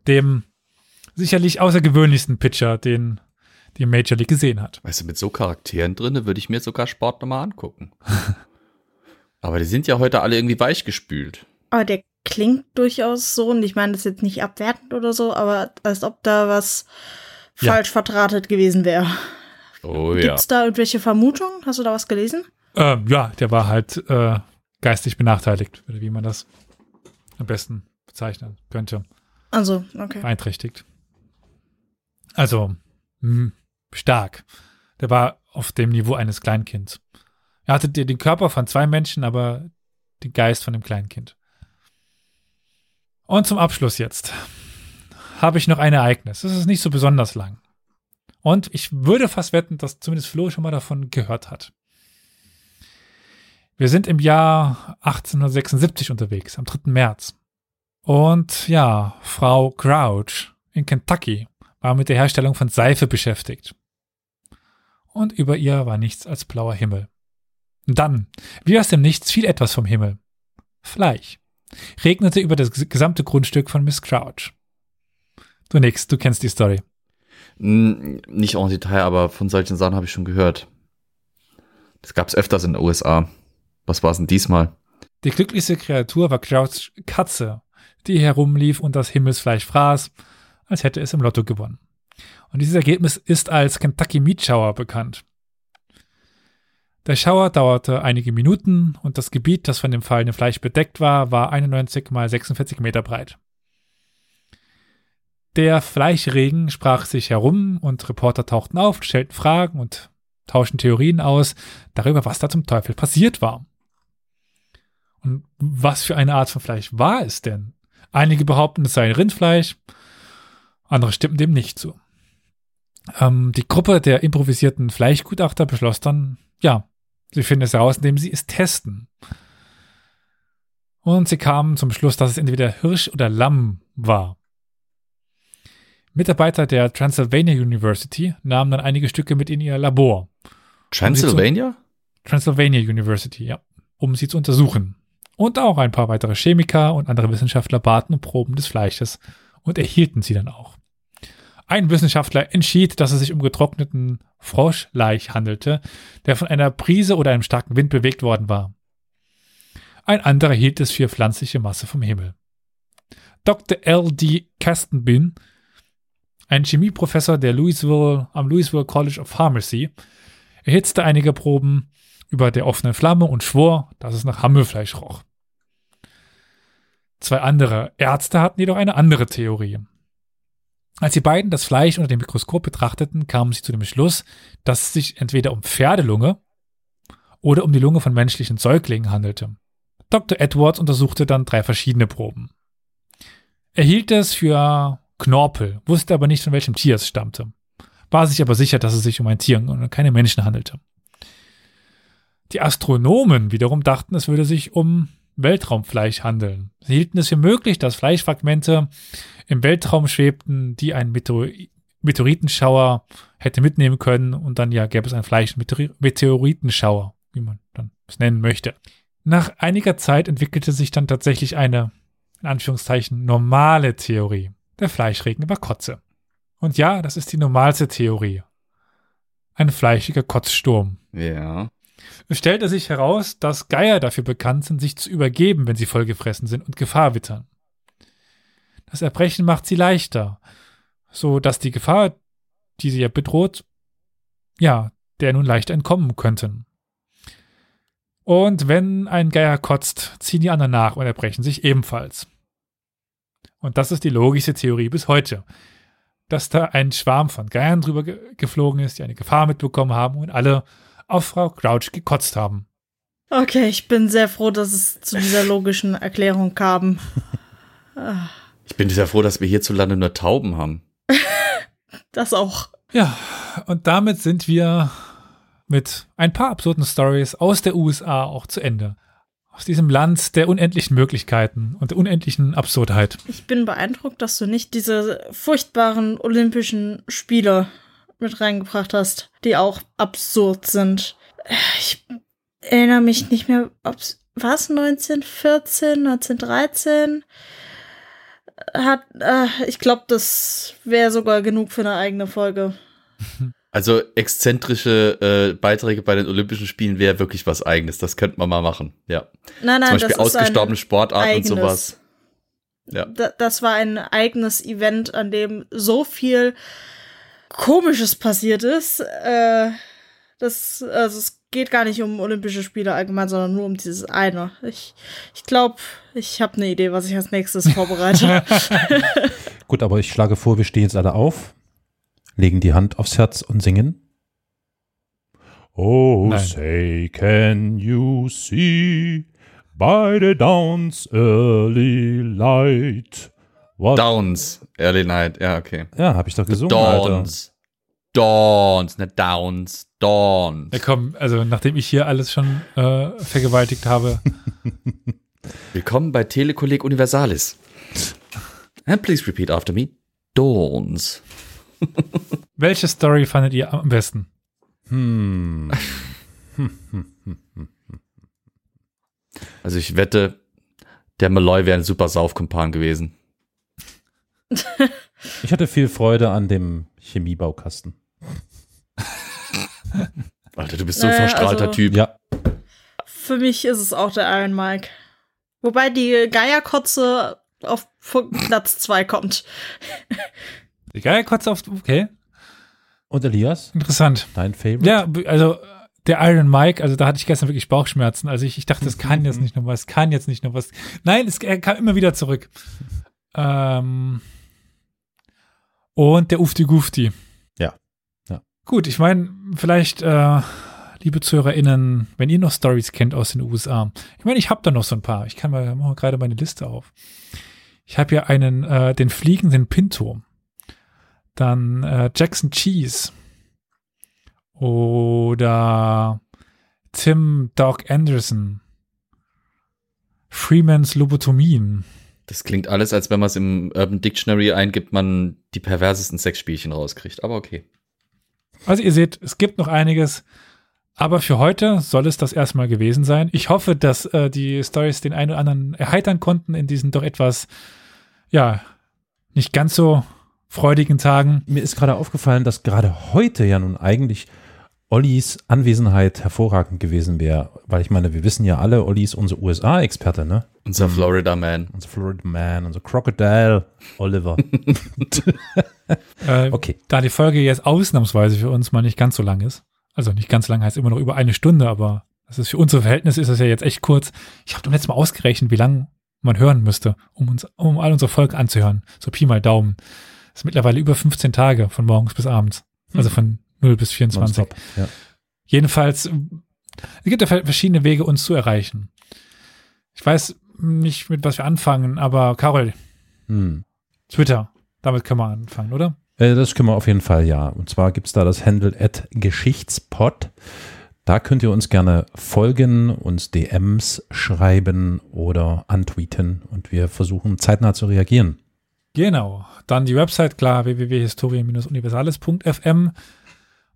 dem sicherlich außergewöhnlichsten Pitcher, den die Major League gesehen hat. Weißt du, mit so Charakteren drinne würde ich mir sogar Sport nochmal angucken. Aber die sind ja heute alle irgendwie weichgespült. Aber der klingt durchaus so, und ich meine das ist jetzt nicht abwertend oder so, aber als ob da was Ja. falsch verdrahtet gewesen wäre. Oh ja. Gibt's da irgendwelche Vermutungen? Hast du da was gelesen? Ähm, ja, der war halt äh, geistig benachteiligt, oder wie man das am besten bezeichnen könnte. Also, okay. beeinträchtigt. Also, hm, stark. Der war auf dem Niveau eines Kleinkinds. Er hatte den Körper von zwei Menschen, aber den Geist von dem Kleinkind. Und zum Abschluss jetzt habe ich noch ein Ereignis. Das ist nicht so besonders lang. Und ich würde fast wetten, dass zumindest Flo schon mal davon gehört hat. Wir sind im Jahr 1876 unterwegs, am 3. März. Und ja, Frau Crouch in Kentucky war mit der Herstellung von Seife beschäftigt. Und über ihr war nichts als blauer Himmel. Dann, wie aus dem Nichts, fiel etwas vom Himmel. Fleisch. Regnete über das gesamte Grundstück von Miss Crouch. Du nix, du kennst die Story. Nicht en Detail, aber von solchen Sachen habe ich schon gehört. Das gab es öfters in den USA. Was war es denn diesmal? Die glücklichste Kreatur war Crouchs Katze, die herumlief und das Himmelsfleisch fraß, als hätte es im Lotto gewonnen. Und dieses Ergebnis ist als Kentucky Meat Shower bekannt. Der Schauer dauerte einige Minuten und das Gebiet, das von dem fallenden Fleisch bedeckt war, war 91 mal 46 Meter breit. Der Fleischregen sprach sich herum und Reporter tauchten auf, stellten Fragen und tauschten Theorien aus darüber, was da zum Teufel passiert war. Und was für eine Art von Fleisch war es denn? Einige behaupten, es sei Rindfleisch, andere stimmten dem nicht zu. Ähm, die Gruppe der improvisierten Fleischgutachter beschloss dann, ja, sie finden es heraus, indem sie es testen. Und sie kamen zum Schluss, dass es entweder Hirsch oder Lamm war. Mitarbeiter der Transylvania University nahmen dann einige Stücke mit in ihr Labor. Transylvania? Um Transylvania University, ja. Um sie zu untersuchen. Und auch ein paar weitere Chemiker und andere Wissenschaftler baten um Proben des Fleisches und erhielten sie dann auch. Ein Wissenschaftler entschied, dass es sich um getrockneten Froschlaich handelte, der von einer Prise oder einem starken Wind bewegt worden war. Ein anderer hielt es für pflanzliche Masse vom Himmel. Dr. L. D. Castenbin ein Chemieprofessor der Louisville, am Louisville College of Pharmacy, erhitzte einige Proben über der offenen Flamme und schwor, dass es nach Hammelfleisch roch. Zwei andere Ärzte hatten jedoch eine andere Theorie. Als die beiden das Fleisch unter dem Mikroskop betrachteten, kamen sie zu dem Schluss, dass es sich entweder um Pferdelunge oder um die Lunge von menschlichen Säuglingen handelte. Dr. Edwards untersuchte dann drei verschiedene Proben. Er hielt es für Knorpel, wusste aber nicht, von welchem Tier es stammte. War sich aber sicher, dass es sich um ein Tier und keine Menschen handelte. Die Astronomen wiederum dachten, es würde sich um Weltraumfleisch handeln. Sie hielten es für möglich, dass Fleischfragmente im Weltraum schwebten, die ein Meteor Meteoritenschauer hätte mitnehmen können und dann ja gäbe es einen Fleisch Meteoritenschauer, wie man dann es nennen möchte. Nach einiger Zeit entwickelte sich dann tatsächlich eine, in Anführungszeichen, normale Theorie der Fleischregen über Kotze. Und ja, das ist die normalste Theorie. Ein fleischiger Kotzsturm. Ja. Es stellte sich heraus, dass Geier dafür bekannt sind, sich zu übergeben, wenn sie vollgefressen sind und Gefahr wittern. Das Erbrechen macht sie leichter, so dass die Gefahr, die sie ja bedroht, ja, der nun leicht entkommen könnten. Und wenn ein Geier kotzt, ziehen die anderen nach und erbrechen sich ebenfalls. Und das ist die logische Theorie bis heute. Dass da ein Schwarm von Geiern drüber ge geflogen ist, die eine Gefahr mitbekommen haben und alle auf Frau Crouch gekotzt haben. Okay, ich bin sehr froh, dass es zu dieser logischen Erklärung kam. ich bin sehr froh, dass wir hierzulande nur Tauben haben. das auch. Ja, und damit sind wir mit ein paar absurden Stories aus der USA auch zu Ende aus diesem Land der unendlichen Möglichkeiten und der unendlichen Absurdheit. Ich bin beeindruckt, dass du nicht diese furchtbaren Olympischen Spiele mit reingebracht hast, die auch absurd sind. Ich erinnere mich nicht mehr, ob was 1914, 1913 hat. Äh, ich glaube, das wäre sogar genug für eine eigene Folge. Also exzentrische äh, Beiträge bei den Olympischen Spielen wäre wirklich was eigenes. Das könnte man mal machen. Ja. Nein, nein, Zum Beispiel ausgestorbene Sportarten eigenes. und sowas. Ja. das war ein eigenes Event, an dem so viel Komisches passiert ist. Äh, das, also es geht gar nicht um Olympische Spiele allgemein, sondern nur um dieses eine. Ich, ich glaube, ich habe eine Idee, was ich als nächstes vorbereite. Gut, aber ich schlage vor, wir stehen jetzt alle auf legen die Hand aufs Herz und singen. Oh, Nein. say can you see by the dawn's early light. What? Downs. Early Night. Ja, okay. Ja, habe ich doch gesungen, Alter. Dawns. Dawns, nicht Downs. Dawns. Ja, komm, also nachdem ich hier alles schon äh, vergewaltigt habe, Willkommen bei Telekolleg Universalis. And please repeat after me. Dawns. welche Story fandet ihr am besten? Hm. Also ich wette, der Malloy wäre ein super Saufkumpan gewesen. Ich hatte viel Freude an dem Chemiebaukasten. Alter, du bist so ein Naja, verstrahlter also- Typ. Ja, Für mich ist es auch der Iron Mike. Wobei die Geierkotze auf Platz 2 kommt. Die Geierkotze auf, okay, und Elias, interessant. dein Favorite? Ja, also der Iron Mike, also da hatte ich gestern wirklich Bauchschmerzen. Also ich, ich dachte, es kann jetzt nicht noch was, kann jetzt nicht noch was. Nein, es, er kam immer wieder zurück. Ähm, und der Ufti Gufti. Ja. Ja. Gut, ich meine, vielleicht, äh, liebe ZuhörerInnen, wenn ihr noch Stories kennt aus den USA. Ich meine, ich habe da noch so ein paar. Ich kann mal, mach mal gerade meine Liste auf. Ich habe hier einen, äh, den fliegenden Pinto. Dann äh, Jackson Cheese. Oder Tim Doc Anderson. Freemans Lobotomien. Das klingt alles, als wenn man es im Urban Dictionary eingibt, man die perversesten Sexspielchen rauskriegt. Aber okay. Also ihr seht, es gibt noch einiges. Aber für heute soll es das erstmal gewesen sein. Ich hoffe, dass äh, die Stories den einen oder anderen erheitern konnten in diesen doch etwas, ja, nicht ganz so freudigen Tagen. Mir ist gerade aufgefallen, dass gerade heute ja nun eigentlich Ollis Anwesenheit hervorragend gewesen wäre. Weil ich meine, wir wissen ja alle, Olli ist unser USA-Experte, ne? Unser Florida Man. Unser Florida Man, unser Crocodile Oliver. Äh, Okay. Da die Folge jetzt ausnahmsweise für uns mal nicht ganz so lang ist. Also nicht ganz so lang heißt immer noch über eine Stunde, aber das ist für unsere Verhältnisse ist das ja jetzt echt kurz. Ich habe doch letztes Mal ausgerechnet, wie lang man hören müsste, um uns, um all unsere Folgen anzuhören. So Pi mal Daumen. Das ist mittlerweile über 15 Tage von morgens bis abends. Also von 0 bis 24. Nonstop. Ja. Jedenfalls, es gibt ja ver- verschiedene Wege, uns zu erreichen. Ich weiß nicht, mit was wir anfangen, aber Carol, Hm. Twitter, damit können wir anfangen, oder? Äh, Das können wir auf jeden Fall, ja. Und zwar gibt es da das Handle at Geschichtspod. Da könnt ihr uns gerne folgen, uns DMs schreiben oder antweeten und wir versuchen zeitnah zu reagieren. Genau. Dann die Website, klar, www.historien-universales.fm.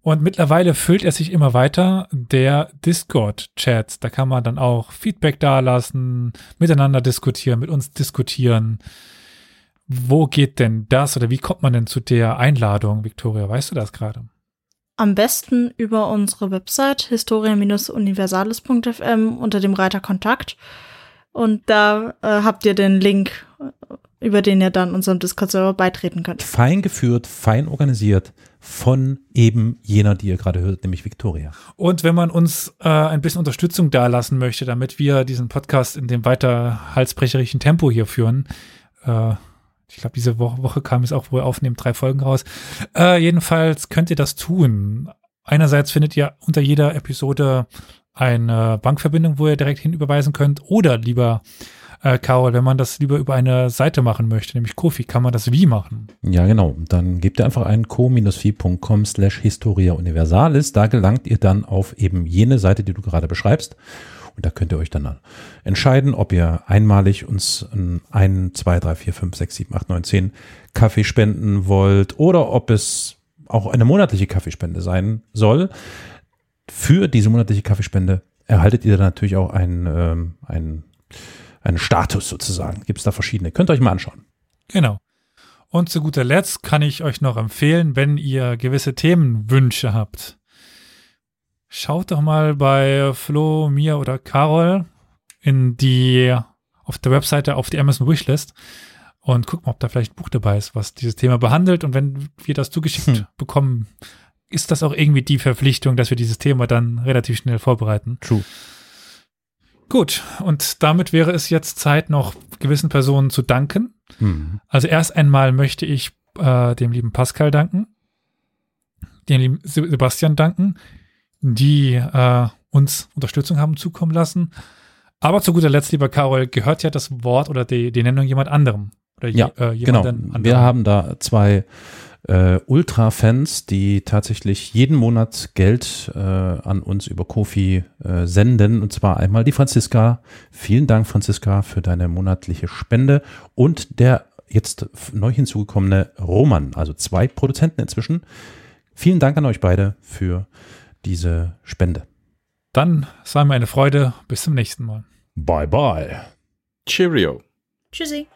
Und mittlerweile füllt er sich immer weiter, der Discord-Chat. Da kann man dann auch Feedback dalassen, miteinander diskutieren, mit uns diskutieren. Wo geht denn das oder wie kommt man denn zu der Einladung, Victoria? Weißt du das gerade? Am besten über unsere Website historia-universales.fm unter dem Reiter Kontakt. Und da äh, habt ihr den Link, über den ihr dann unserem Discord-Server beitreten könnt. Fein geführt, fein organisiert von eben jener, die ihr gerade hört, nämlich Victoria. Und wenn man uns äh, ein bisschen Unterstützung dalassen möchte, damit wir diesen Podcast in dem weiter halsbrecherischen Tempo hier führen, äh, ich glaube, diese Woche, Woche kam es auch, wo wir aufnehmen, drei Folgen raus. Äh, jedenfalls könnt ihr das tun. Einerseits findet ihr unter jeder Episode eine Bankverbindung, wo ihr direkt hinüberweisen könnt. Oder lieber äh, Carol, wenn man das lieber über eine Seite machen möchte, nämlich Kofi, kann man das wie machen? Ja, genau. Dann gebt ihr einfach ein co-fi.com slash Historia Universalis. Da gelangt ihr dann auf eben jene Seite, die du gerade beschreibst. Und da könnt ihr euch dann entscheiden, ob ihr einmalig uns ein, zwei, drei, vier, fünf, sechs, sieben, acht, neun, zehn Kaffee spenden wollt oder ob es auch eine monatliche Kaffeespende sein soll. Für diese monatliche Kaffeespende erhaltet ihr dann natürlich auch einen, ähm, einen, einen Status sozusagen. Gibt es da verschiedene. Könnt ihr euch mal anschauen. Genau. Und zu guter Letzt kann ich euch noch empfehlen, wenn ihr gewisse Themenwünsche habt. Schaut doch mal bei Flo, mir oder Carol in die, auf der Webseite auf die Amazon Wishlist und guckt mal, ob da vielleicht ein Buch dabei ist, was dieses Thema behandelt. Und wenn wir das zugeschickt Hm. bekommen, ist das auch irgendwie die Verpflichtung, dass wir dieses Thema dann relativ schnell vorbereiten. True. Gut, und damit wäre es jetzt Zeit, noch gewissen Personen zu danken. Mhm. Also erst einmal möchte ich äh, dem lieben Pascal danken. den lieben Sebastian danken, die äh, uns Unterstützung haben zukommen lassen. Aber zu guter Letzt, lieber Carol, gehört ja das Wort oder die, die Nennung jemand anderem. Oder ja, äh, genau. anderen. Wir haben da zwei äh, Ultra-Fans, die tatsächlich jeden Monat Geld äh, an uns über Kofi äh, senden. Und zwar einmal die Franziska. Vielen Dank, Franziska, für deine monatliche Spende. Und der jetzt neu hinzugekommene Roman, also zwei Produzenten inzwischen. Vielen Dank an euch beide für diese Spende. Dann sei mir eine Freude. Bis zum nächsten Mal. Bye bye. Cheerio. Tschüssi.